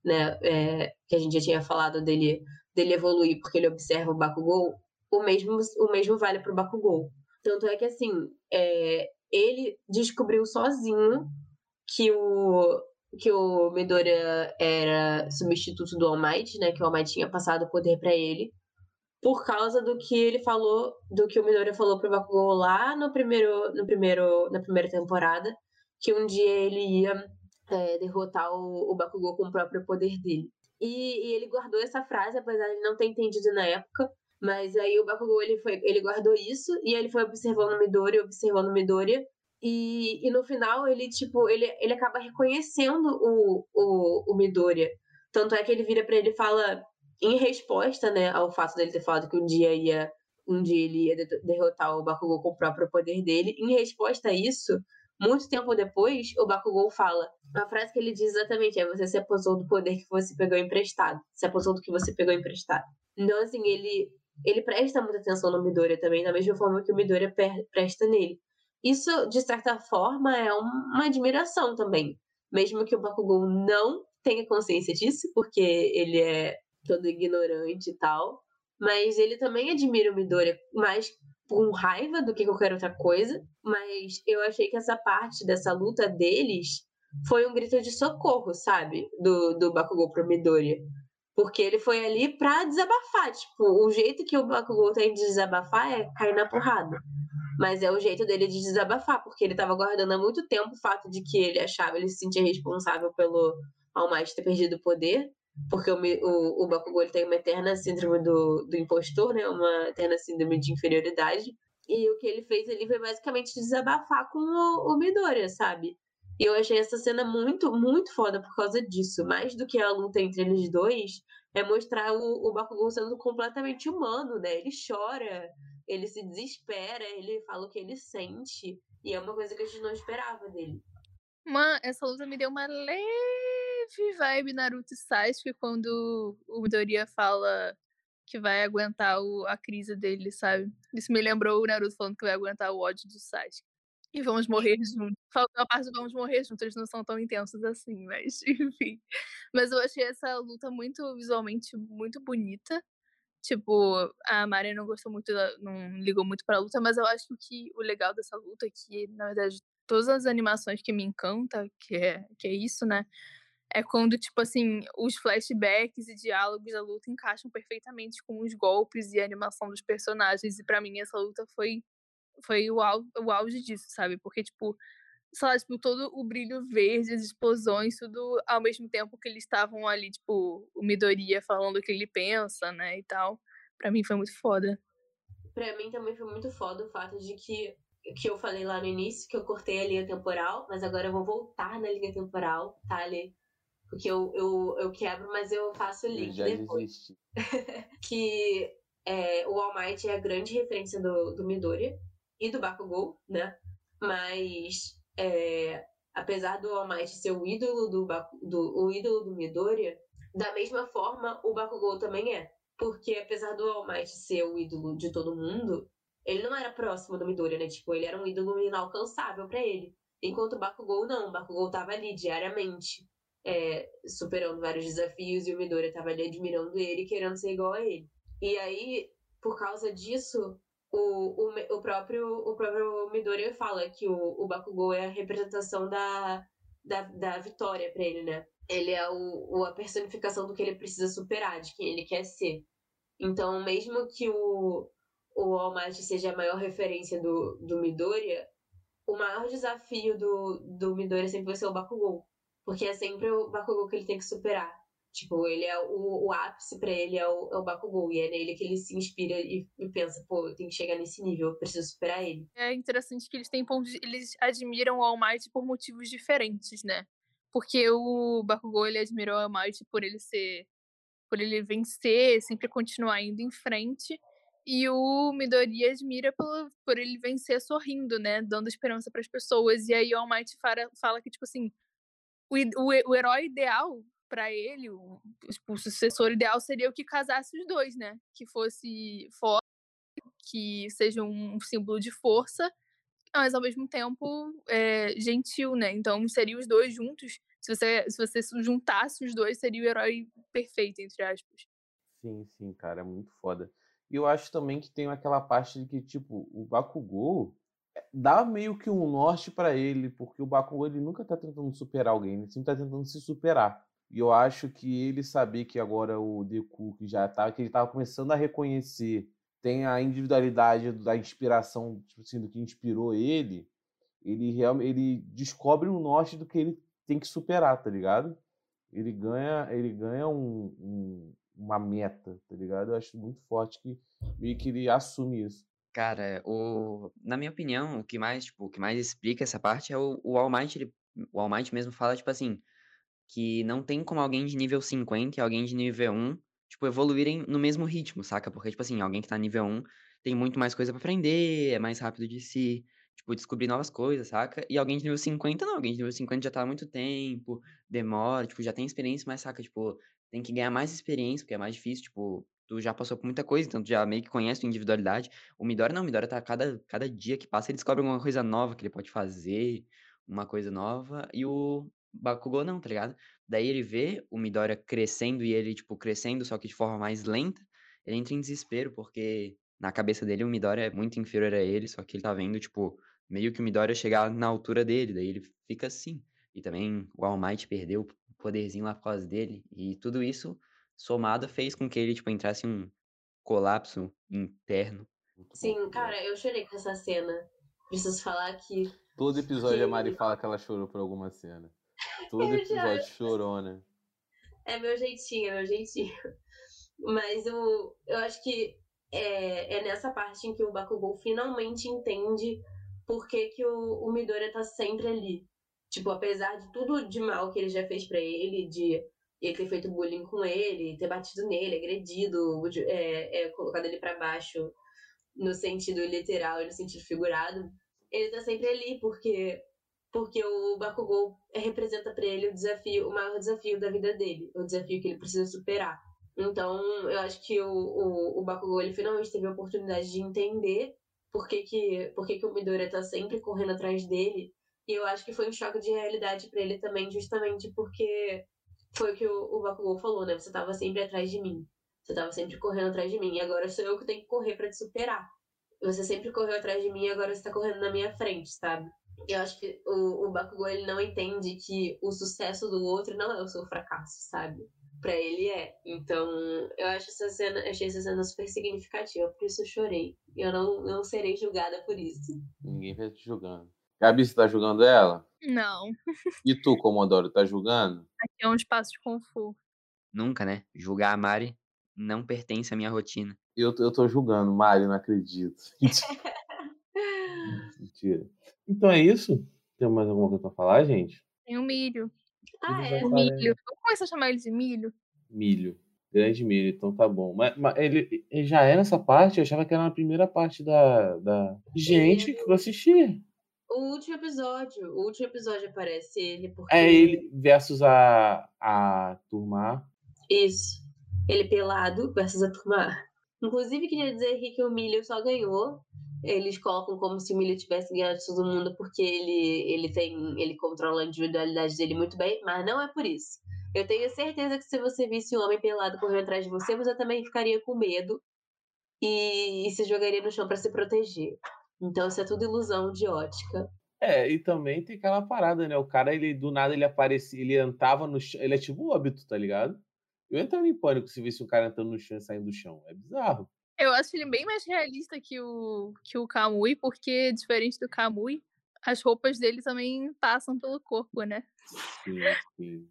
né? É, que a gente já tinha falado dele, dele evoluir porque ele observa o Bakugou, o mesmo, o mesmo vale pro Bakugou. Tanto é que, assim, é, ele descobriu sozinho que o, que o Midoriya era substituto do All Might, né? Que o All Might tinha passado o poder pra ele. Por causa do que ele falou, do que o Midoriya falou pro Bakugou lá no primeiro, no primeiro, na primeira temporada, que um dia ele ia é, derrotar o, o Bakugou com o próprio poder dele. E, e ele guardou essa frase, apesar de não ter entendido na época. Mas aí o Bakugou ele foi, ele guardou isso e ele foi observando o Midoriya, observando o Midoriya. E, e no final ele tipo ele, ele acaba reconhecendo o, o, o Midoriya. Tanto é que ele vira para ele e fala em resposta, né, ao fato dele ter falado que um dia ia um dia ele ia de- derrotar o Bakugou com o próprio poder dele. Em resposta a isso, muito tempo depois, o Bakugou fala. A frase que ele diz exatamente é: você se aposou do poder que você pegou emprestado. Se aposou do que você pegou emprestado. Então, assim, ele, ele presta muita atenção no Midoriya também, da mesma forma que o Midoriya presta nele. Isso, de certa forma, é um- uma admiração também. Mesmo que o Bakugou não tenha consciência disso, porque ele é todo ignorante e tal. Mas ele também admira o Midoriya mais com raiva do que qualquer outra coisa. Mas eu achei que essa parte dessa luta deles foi um grito de socorro, sabe? Do, do Bakugou pro Midoriya. Porque ele foi ali pra desabafar. Tipo, o jeito que o Bakugou tem de desabafar é cair na porrada. Mas é o jeito dele de desabafar, porque ele tava guardando há muito tempo o fato de que ele achava, ele se sentia responsável pelo All ter perdido o poder. Porque o, o, o Bakugou ele tem uma eterna síndrome do, do impostor, né? Uma eterna síndrome de inferioridade. E o que ele fez ali foi basicamente desabafar com o, o Midoriya, sabe? E eu achei essa cena muito, muito foda por causa disso. Mais do que a luta entre eles dois, é mostrar o, o Bakugou sendo completamente humano, né? Ele chora, ele se desespera, ele fala o que ele sente. E é uma coisa que a gente não esperava dele. Mano, essa luta me deu uma leve vibe Naruto e Sasuke quando o Midoriya fala que vai aguentar o- a crise dele, sabe? Isso me lembrou o Naruto falando que vai aguentar o ódio do Sasuke. E vamos morrer juntos. Faltou a parte vamos morrer juntos, eles não são tão intensos assim, mas enfim. Mas eu achei essa luta muito visualmente muito bonita. Tipo, a Maria não gostou muito, não ligou muito pra luta, mas eu acho que o legal dessa luta é que, na verdade, todas as animações que me encanta, que é, que é isso, né? É quando, tipo assim, os flashbacks e diálogos da luta encaixam perfeitamente com os golpes e a animação dos personagens. E pra mim essa luta foi, foi o, au- o auge disso, sabe? Porque, tipo, sei lá, tipo, todo o brilho verde, as explosões, tudo ao mesmo tempo que eles estavam ali, tipo, o Midoriya falando o que ele pensa, né, e tal. Pra mim foi muito foda. Pra mim também foi muito foda o fato de que, que eu falei lá no início, que eu cortei a linha temporal, mas agora eu vou voltar na linha temporal, tá, Ali? Porque eu, eu, eu quebro, mas eu faço o link depois. que é, o All Might é a grande referência do, do Midoriya e do Bakugou, né? Mas é, apesar do All Might ser o ídolo do, do, o ídolo do Midoriya, da mesma forma o Bakugou também é. Porque apesar do All Might ser o ídolo de todo mundo, ele não era próximo do Midoriya, né? Tipo, ele era um ídolo inalcançável pra ele. Enquanto o Bakugou não, o Bakugou tava ali diariamente, é, superando vários desafios e o Midoriya tava ali admirando ele, querendo ser igual a ele. E aí, por causa disso, o, o, o próprio o próprio Midoriya fala que o, o Bakugou é a representação da, da, da vitória pra ele, né? Ele é o, o- a personificação do que ele precisa superar, de quem ele quer ser. Então, mesmo que o, o All Might seja a maior referência do, do Midoriya, o maior desafio do, do Midoriya sempre vai ser o Bakugou. Porque é sempre o Bakugou que ele tem que superar. Tipo, ele é o, o ápice pra ele é o, é o Bakugou. E é nele que ele se inspira e, e pensa, pô, eu tenho que chegar nesse nível, eu preciso superar ele. É interessante que eles têm pontos, eles admiram o All Might por motivos diferentes, né? Porque o Bakugou ele admirou o All Might por ele ser por ele vencer, sempre continuar indo em frente. E o Midoriya admira pelo, por ele vencer sorrindo, né? Dando esperança para as pessoas. E aí o All Might fala, fala que, tipo assim, o, o, he- o herói ideal para ele, o, o sucessor ideal seria o que casasse os dois, né? Que fosse forte, que seja um símbolo de força, mas ao mesmo tempo é, gentil, né? Então seria os dois juntos. Se você, se você juntasse os dois, seria o herói perfeito, entre aspas. Sim, sim, cara, é muito foda. E eu acho também que tem aquela parte de que, tipo, o Bakugou dá meio que um norte pra ele, porque o Bakugou ele nunca tá tentando superar alguém, ele sempre tá tentando se superar. E eu acho que ele saber que agora o Deku, que já tá, que ele tava começando a reconhecer, tem a individualidade da inspiração, tipo assim, do que inspirou ele, ele realmente ele descobre um norte do que ele tem que superar, tá ligado? Ele ganha, ele ganha um, um- uma meta, tá ligado? Eu acho muito forte que meio que ele assume isso. Cara, o... na minha opinião, o que mais, tipo, o que mais explica essa parte é o, o All Might, ele... o All Might mesmo fala, tipo assim, que não tem como alguém de nível 50 e alguém de nível 1, tipo, evoluírem no mesmo ritmo, saca? Porque, tipo assim, alguém que tá nível 1 tem muito mais coisa pra aprender, é mais rápido de se, tipo, descobrir novas coisas, saca? E alguém de nível 50 não, alguém de nível 50 já tá há muito tempo, demora, tipo, já tem experiência, mas saca, tipo, tem que ganhar mais experiência, porque é mais difícil, tipo, tu já passou por muita coisa, então tu já meio que conhece tua individualidade. O Midori não, o Midori tá cada, cada dia que passa, ele descobre alguma coisa nova que ele pode fazer, uma coisa nova, e o Bakugou não, tá ligado? Daí ele vê o Midoriya crescendo e ele, tipo, crescendo, só que de forma mais lenta, ele entra em desespero, porque na cabeça dele o Midoriya é muito inferior a ele, só que ele tá vendo, tipo, meio que o Midoriya chegar na altura dele, daí ele fica assim. E também o All Might perdeu o poderzinho lá por causa dele, e tudo isso somado fez com que ele, tipo, entrasse em um colapso interno. Sim, cara, eu chorei com essa cena. Preciso falar que Todo episódio a Mari que- fala que ela chorou por alguma cena. Todo Eu já- episódio chorou, né? é meu jeitinho, é meu jeitinho. Mas o, eu acho que é, é nessa parte em que o Bakugou finalmente entende por que, que o, o Midoriya tá sempre ali. Tipo, apesar de tudo de mal que ele já fez pra ele, de ele ter feito bullying com ele, ter batido nele, agredido, é, é, colocado ele pra baixo no sentido literal e no sentido figurado, ele tá sempre ali porque porque o Bakugou representa pra ele o desafio, o maior desafio da vida dele, o desafio que ele precisa superar. Então, eu acho que o, o, o Bakugou ele finalmente teve a oportunidade de entender por que, que, por que, que o Midoriya tá sempre correndo atrás dele. E eu acho que foi um choque de realidade pra ele também, justamente porque foi o que o, o Bakugou falou, né? Você tava sempre atrás de mim. Você tava sempre correndo atrás de mim. E agora sou eu que tenho que correr pra te superar. Você sempre correu atrás de mim e agora você tá correndo na minha frente, sabe? Eu acho que o, o Bakugou ele não entende que o sucesso do outro não é o seu fracasso, sabe? Pra ele é. Então, eu acho essa cena, achei essa cena super significativa, por isso eu chorei. Eu não, não serei julgada por isso. Ninguém vai te julgando. Gabi, você tá julgando ela? Não, E tu, Comodoro, tá julgando? aqui é um espaço de conforto. Nunca, né? Julgar a Mari não pertence à minha rotina. Eu, eu tô julgando, Mari, não acredito. Mentira. Então é isso? Tem mais alguma coisa pra falar, gente? Tem o milho. Ah, é? O milho. Vamos começar a chamar ele de milho? Milho. Grande milho, então tá bom. Mas, mas ele, ele já é nessa parte? Eu achava que era na primeira parte da. da... Gente, que eu assisti. O último episódio. O último episódio aparece ele, porque. É ele versus a, a turma. Isso. Ele pelado versus a turma. Inclusive, queria dizer que o Milho só ganhou. Eles colocam como se o Milho tivesse ganhado de todo mundo porque ele, ele tem. ele controla a individualidade dele muito bem, mas não é por isso. Eu tenho certeza que se você visse um homem pelado correndo atrás de você, você também ficaria com medo e, e se jogaria no chão pra se proteger. Então isso é tudo ilusão de ótica. É, e também tem aquela parada, né? O cara, ele do nada ele aparecia, ele entrava no chão. Ele é tipo o óbito, tá ligado? Eu entrava em pânico se visse um cara entrando no chão e saindo do chão. É bizarro. Eu acho ele bem mais realista que o, que o Kamui, porque, diferente do Kamui, as roupas dele também passam pelo corpo, né? Sim, sim.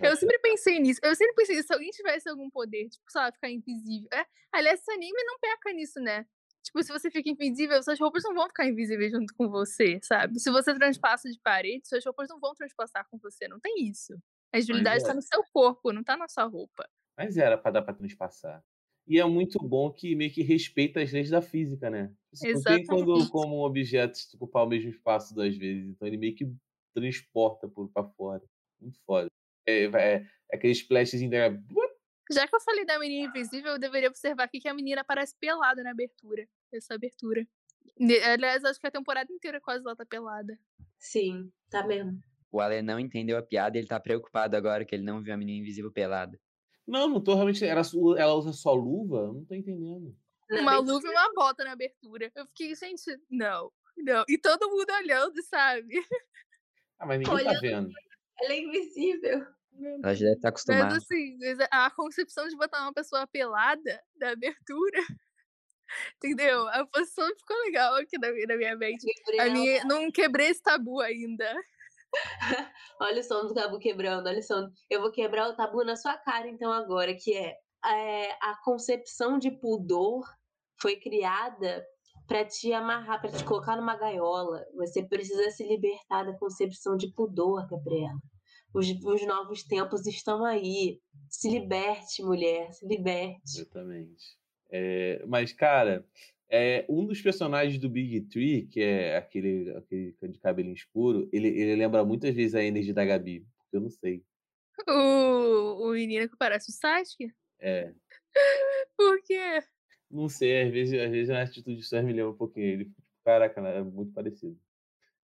Eu sempre pensei nisso. Eu sempre pensei, se alguém tivesse algum poder, tipo, sei lá, ficar invisível. É, aliás, esse anime não peca nisso, né? Tipo, se você fica invisível, suas roupas não vão ficar invisíveis junto com você, sabe? Se você transpassa de parede, suas roupas não vão transpassar com você. Não tem isso. A agilidade é. tá no seu corpo, não tá na sua roupa. Mas era pra dar pra transpassar. E é muito bom que meio que respeita as leis da física, né? Assim, Não tem quando, Exatamente. como um objeto se ocupar o mesmo espaço duas vezes. Então ele meio que transporta por pra fora. Muito foda. É, é, é aquele splashzinho da. Já que eu falei da menina invisível, eu deveria observar aqui que a menina parece pelada na abertura. Essa abertura. Aliás, acho que a temporada inteira quase ela tá pelada. Sim, tá mesmo. O Ale não entendeu a piada e ele tá preocupado agora que ele não viu a menina invisível pelada. Não, não tô realmente. Era, su- ela usa só luva? Eu Não tô entendendo. Uma luva e uma bota na abertura. Eu fiquei, gente, não, não. E todo mundo olhando, sabe? Ah, mas ninguém tá Olhando. vendo. Ela é invisível. Ela já deve estar Mas acostumada. assim, mas a concepção de botar uma pessoa pelada na abertura, entendeu? A posição ficou legal aqui na, minha- na minha mente. A minha, não quebrei esse tabu ainda. Olha o som do tabu quebrando, olha o som. Eu vou quebrar o tabu na sua cara, então, agora, que é, é, a concepção de pudor foi criada para te amarrar, para te colocar numa gaiola. Você precisa se libertar da concepção de pudor, Gabriela. Os, os novos tempos estão aí. Se liberte, mulher, se liberte. Exatamente. É, mas, cara, é, um dos personagens do Big Tree, que é aquele, aquele de cabelinho escuro, ele, ele lembra muitas vezes a energia da Gabi. Porque eu não sei. O, o menino que parece o Sasuke? É, Por quê? não sei, às vezes, às vezes a atitude Sam me lembra um pouquinho. Ele, tipo, caraca, né, é muito parecido.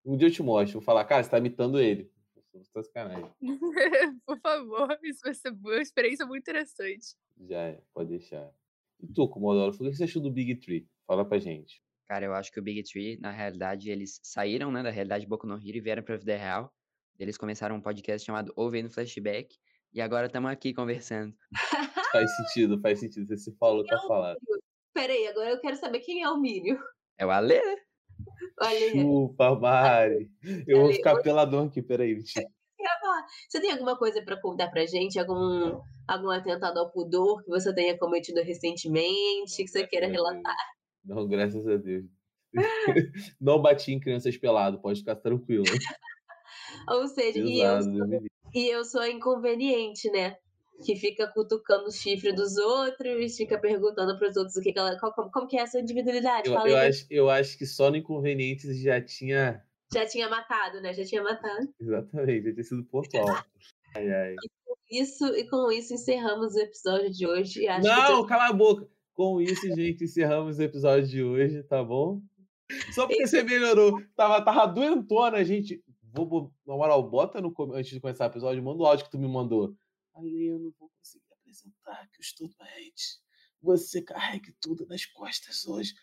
Um dia eu te mostro, vou falar, cara, você tá imitando ele. Tá sacanagem. Por favor, isso vai ser uma experiência muito interessante. Já é, pode deixar. E tu, Comodoro, o que você achou do Big Tree? Fala pra gente. Cara, eu acho que o Big Tree, na realidade, eles saíram, né, da realidade de Boku no Hero e vieram pra vida real. Eles começaram um podcast chamado no Flashback. E agora estamos aqui conversando. Faz sentido, faz sentido. Você se falou, tá falado. Peraí, agora eu quero saber quem é o Milho. É o Ale, né? Olha, Chupa, Mari. Eu vou ficar peladão aqui, peraí. Você tem alguma coisa para contar pra gente? Algum, algum atentado ao pudor que você tenha cometido recentemente, que você queira relatar? Não, graças a Deus. Não bati em crianças pelado, pode ficar tranquilo. Ou seja, e eu, Exato, Deus me livre. e eu sou inconveniente, né? Que fica cutucando o chifre dos outros, fica perguntando pros outros o que, que ela. qual- como, como que é essa individualidade? eu, eu acho, eu acho que só no inconvenientes já tinha. Já tinha matado, né? Já tinha matado. Exatamente, já tinha sido pontual. Ai, ai. Isso, e com isso encerramos o episódio de hoje. Acho que Não, cala a boca. Com isso, gente, encerramos o episódio de hoje, tá bom? Só porque você melhorou. Tava, tava doentona, gente. Vou, na moral, bota no, com- antes de começar o episódio, manda o áudio que tu me mandou. Ali eu não vou conseguir apresentar, que eu estou doente. Você carregue tudo nas costas hoje.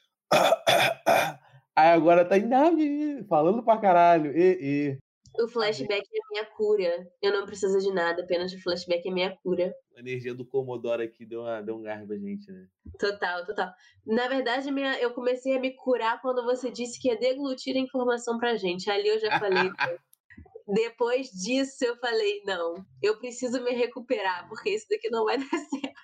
Aí agora tá indo, falando pra caralho. E, e. o flashback é minha cura. Eu não preciso de nada, apenas o flashback é minha cura. A energia do Comodoro aqui deu, uma, deu um gás pra gente, né? Total, total. Na verdade, minha, eu comecei a me curar quando você disse que ia deglutir a informação pra gente. Ali eu já falei. Depois disso, eu falei, não, eu preciso me recuperar, porque isso daqui não vai dar certo.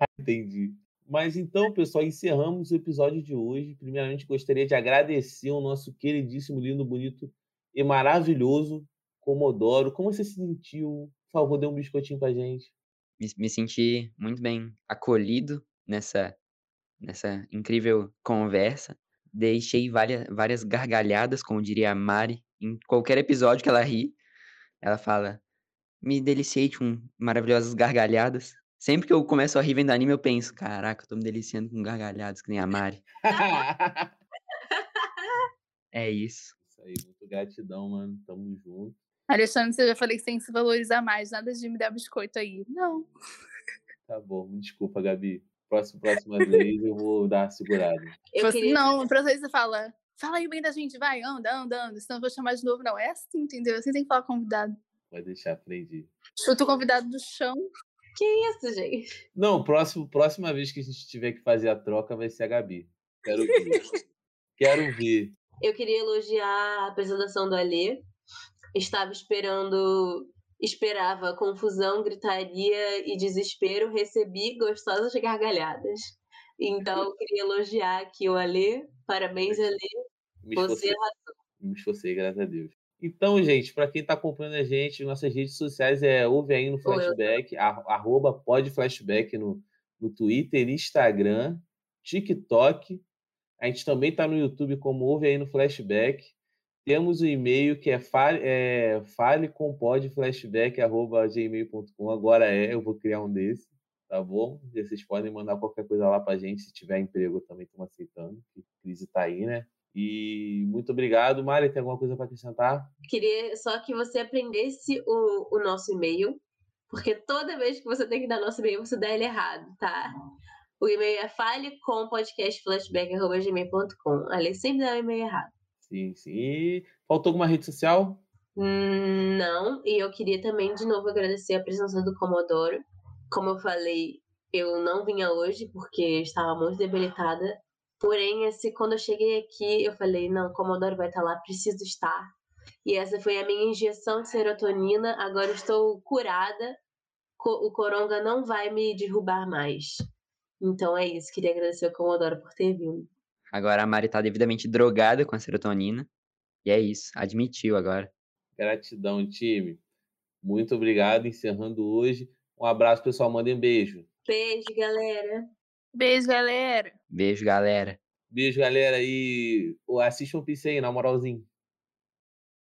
Entendi. Mas então, pessoal, encerramos o episódio de hoje. Primeiramente, gostaria de agradecer ao nosso queridíssimo, lindo, bonito e maravilhoso Comodoro. Como você se sentiu? Por favor, dê um biscoitinho pra gente. Me, me senti muito bem acolhido nessa, nessa incrível conversa. Deixei várias, várias gargalhadas, como diria a Mari, em qualquer episódio que ela ri. Ela fala: Me deliciei com maravilhosas gargalhadas. Sempre que eu começo a rir vendo anime, eu penso: Caraca, eu tô me deliciando com gargalhadas, que nem a Mari. É isso. Isso aí, muito gratidão, mano. Tamo junto. Alexandre, você já falei que você tem que se valorizar mais. Nada de me dar biscoito aí. Não. Tá bom, me desculpa, Gabi. Próximo, próxima vez eu vou dar uma segurada. Eu Você- queria... Não, pra você você fala. Fala aí bem da gente, vai, anda, anda, anda. Senão eu vou chamar de novo. Não, é assim, entendeu? Você tem que falar convidado. Pode deixar, aprendi. Chuta o convidado do chão. Que isso, gente? Não, próximo, próxima vez que a gente tiver que fazer a troca vai ser a Gabi. Quero ver. Quero ver. Eu queria elogiar a apresentação do Alê. Estava esperando, esperava confusão, gritaria e desespero. Recebi gostosas gargalhadas. Então, eu queria elogiar aqui o Alê. Parabéns, Alê. Me Você esforcei, me esforcei, graças a Deus. Então, gente, para quem está acompanhando a gente, nossas redes sociais é ouve aí no flashback, ar- arroba podflashback no, no Twitter, Instagram, TikTok. A gente também está no YouTube como ouve aí no flashback. Temos o e-mail que é fale, é, falecompodflashback.gmail.com. Agora é, eu vou criar um desse, tá bom? E Vocês podem mandar qualquer coisa lá pra gente. Se tiver emprego, também estamos aceitando. que crise tá aí, né? E muito obrigado. Mari, tem alguma coisa para acrescentar? Queria só que você aprendesse o, o nosso e-mail, porque toda vez que você tem que dar nosso e-mail, você dá ele errado, tá? O e-mail é falecompodcastflashback.gmail.com. Ali sempre dá o e-mail errado. Sim, sim. E faltou alguma rede social? Hum, Não, e eu queria também de novo agradecer a presença do Comodoro. Como eu falei, eu não vinha hoje porque estava muito debilitada. Porém, esse, quando eu cheguei aqui, eu falei, não, Comodoro vai estar lá, preciso estar. E essa foi a minha injeção de serotonina. Agora estou curada. O Coronga não vai me derrubar mais. Então é isso, queria agradecer ao Comodoro por ter vindo. Agora a Mari tá devidamente drogada com a serotonina. E é isso, admitiu agora. Gratidão, time. Muito obrigado. Encerrando hoje. Um abraço, pessoal. Mandem beijo. Beijo, galera. Beijo, galera. Beijo, galera. Beijo, galera. E assistam o PC aí, na moralzinho.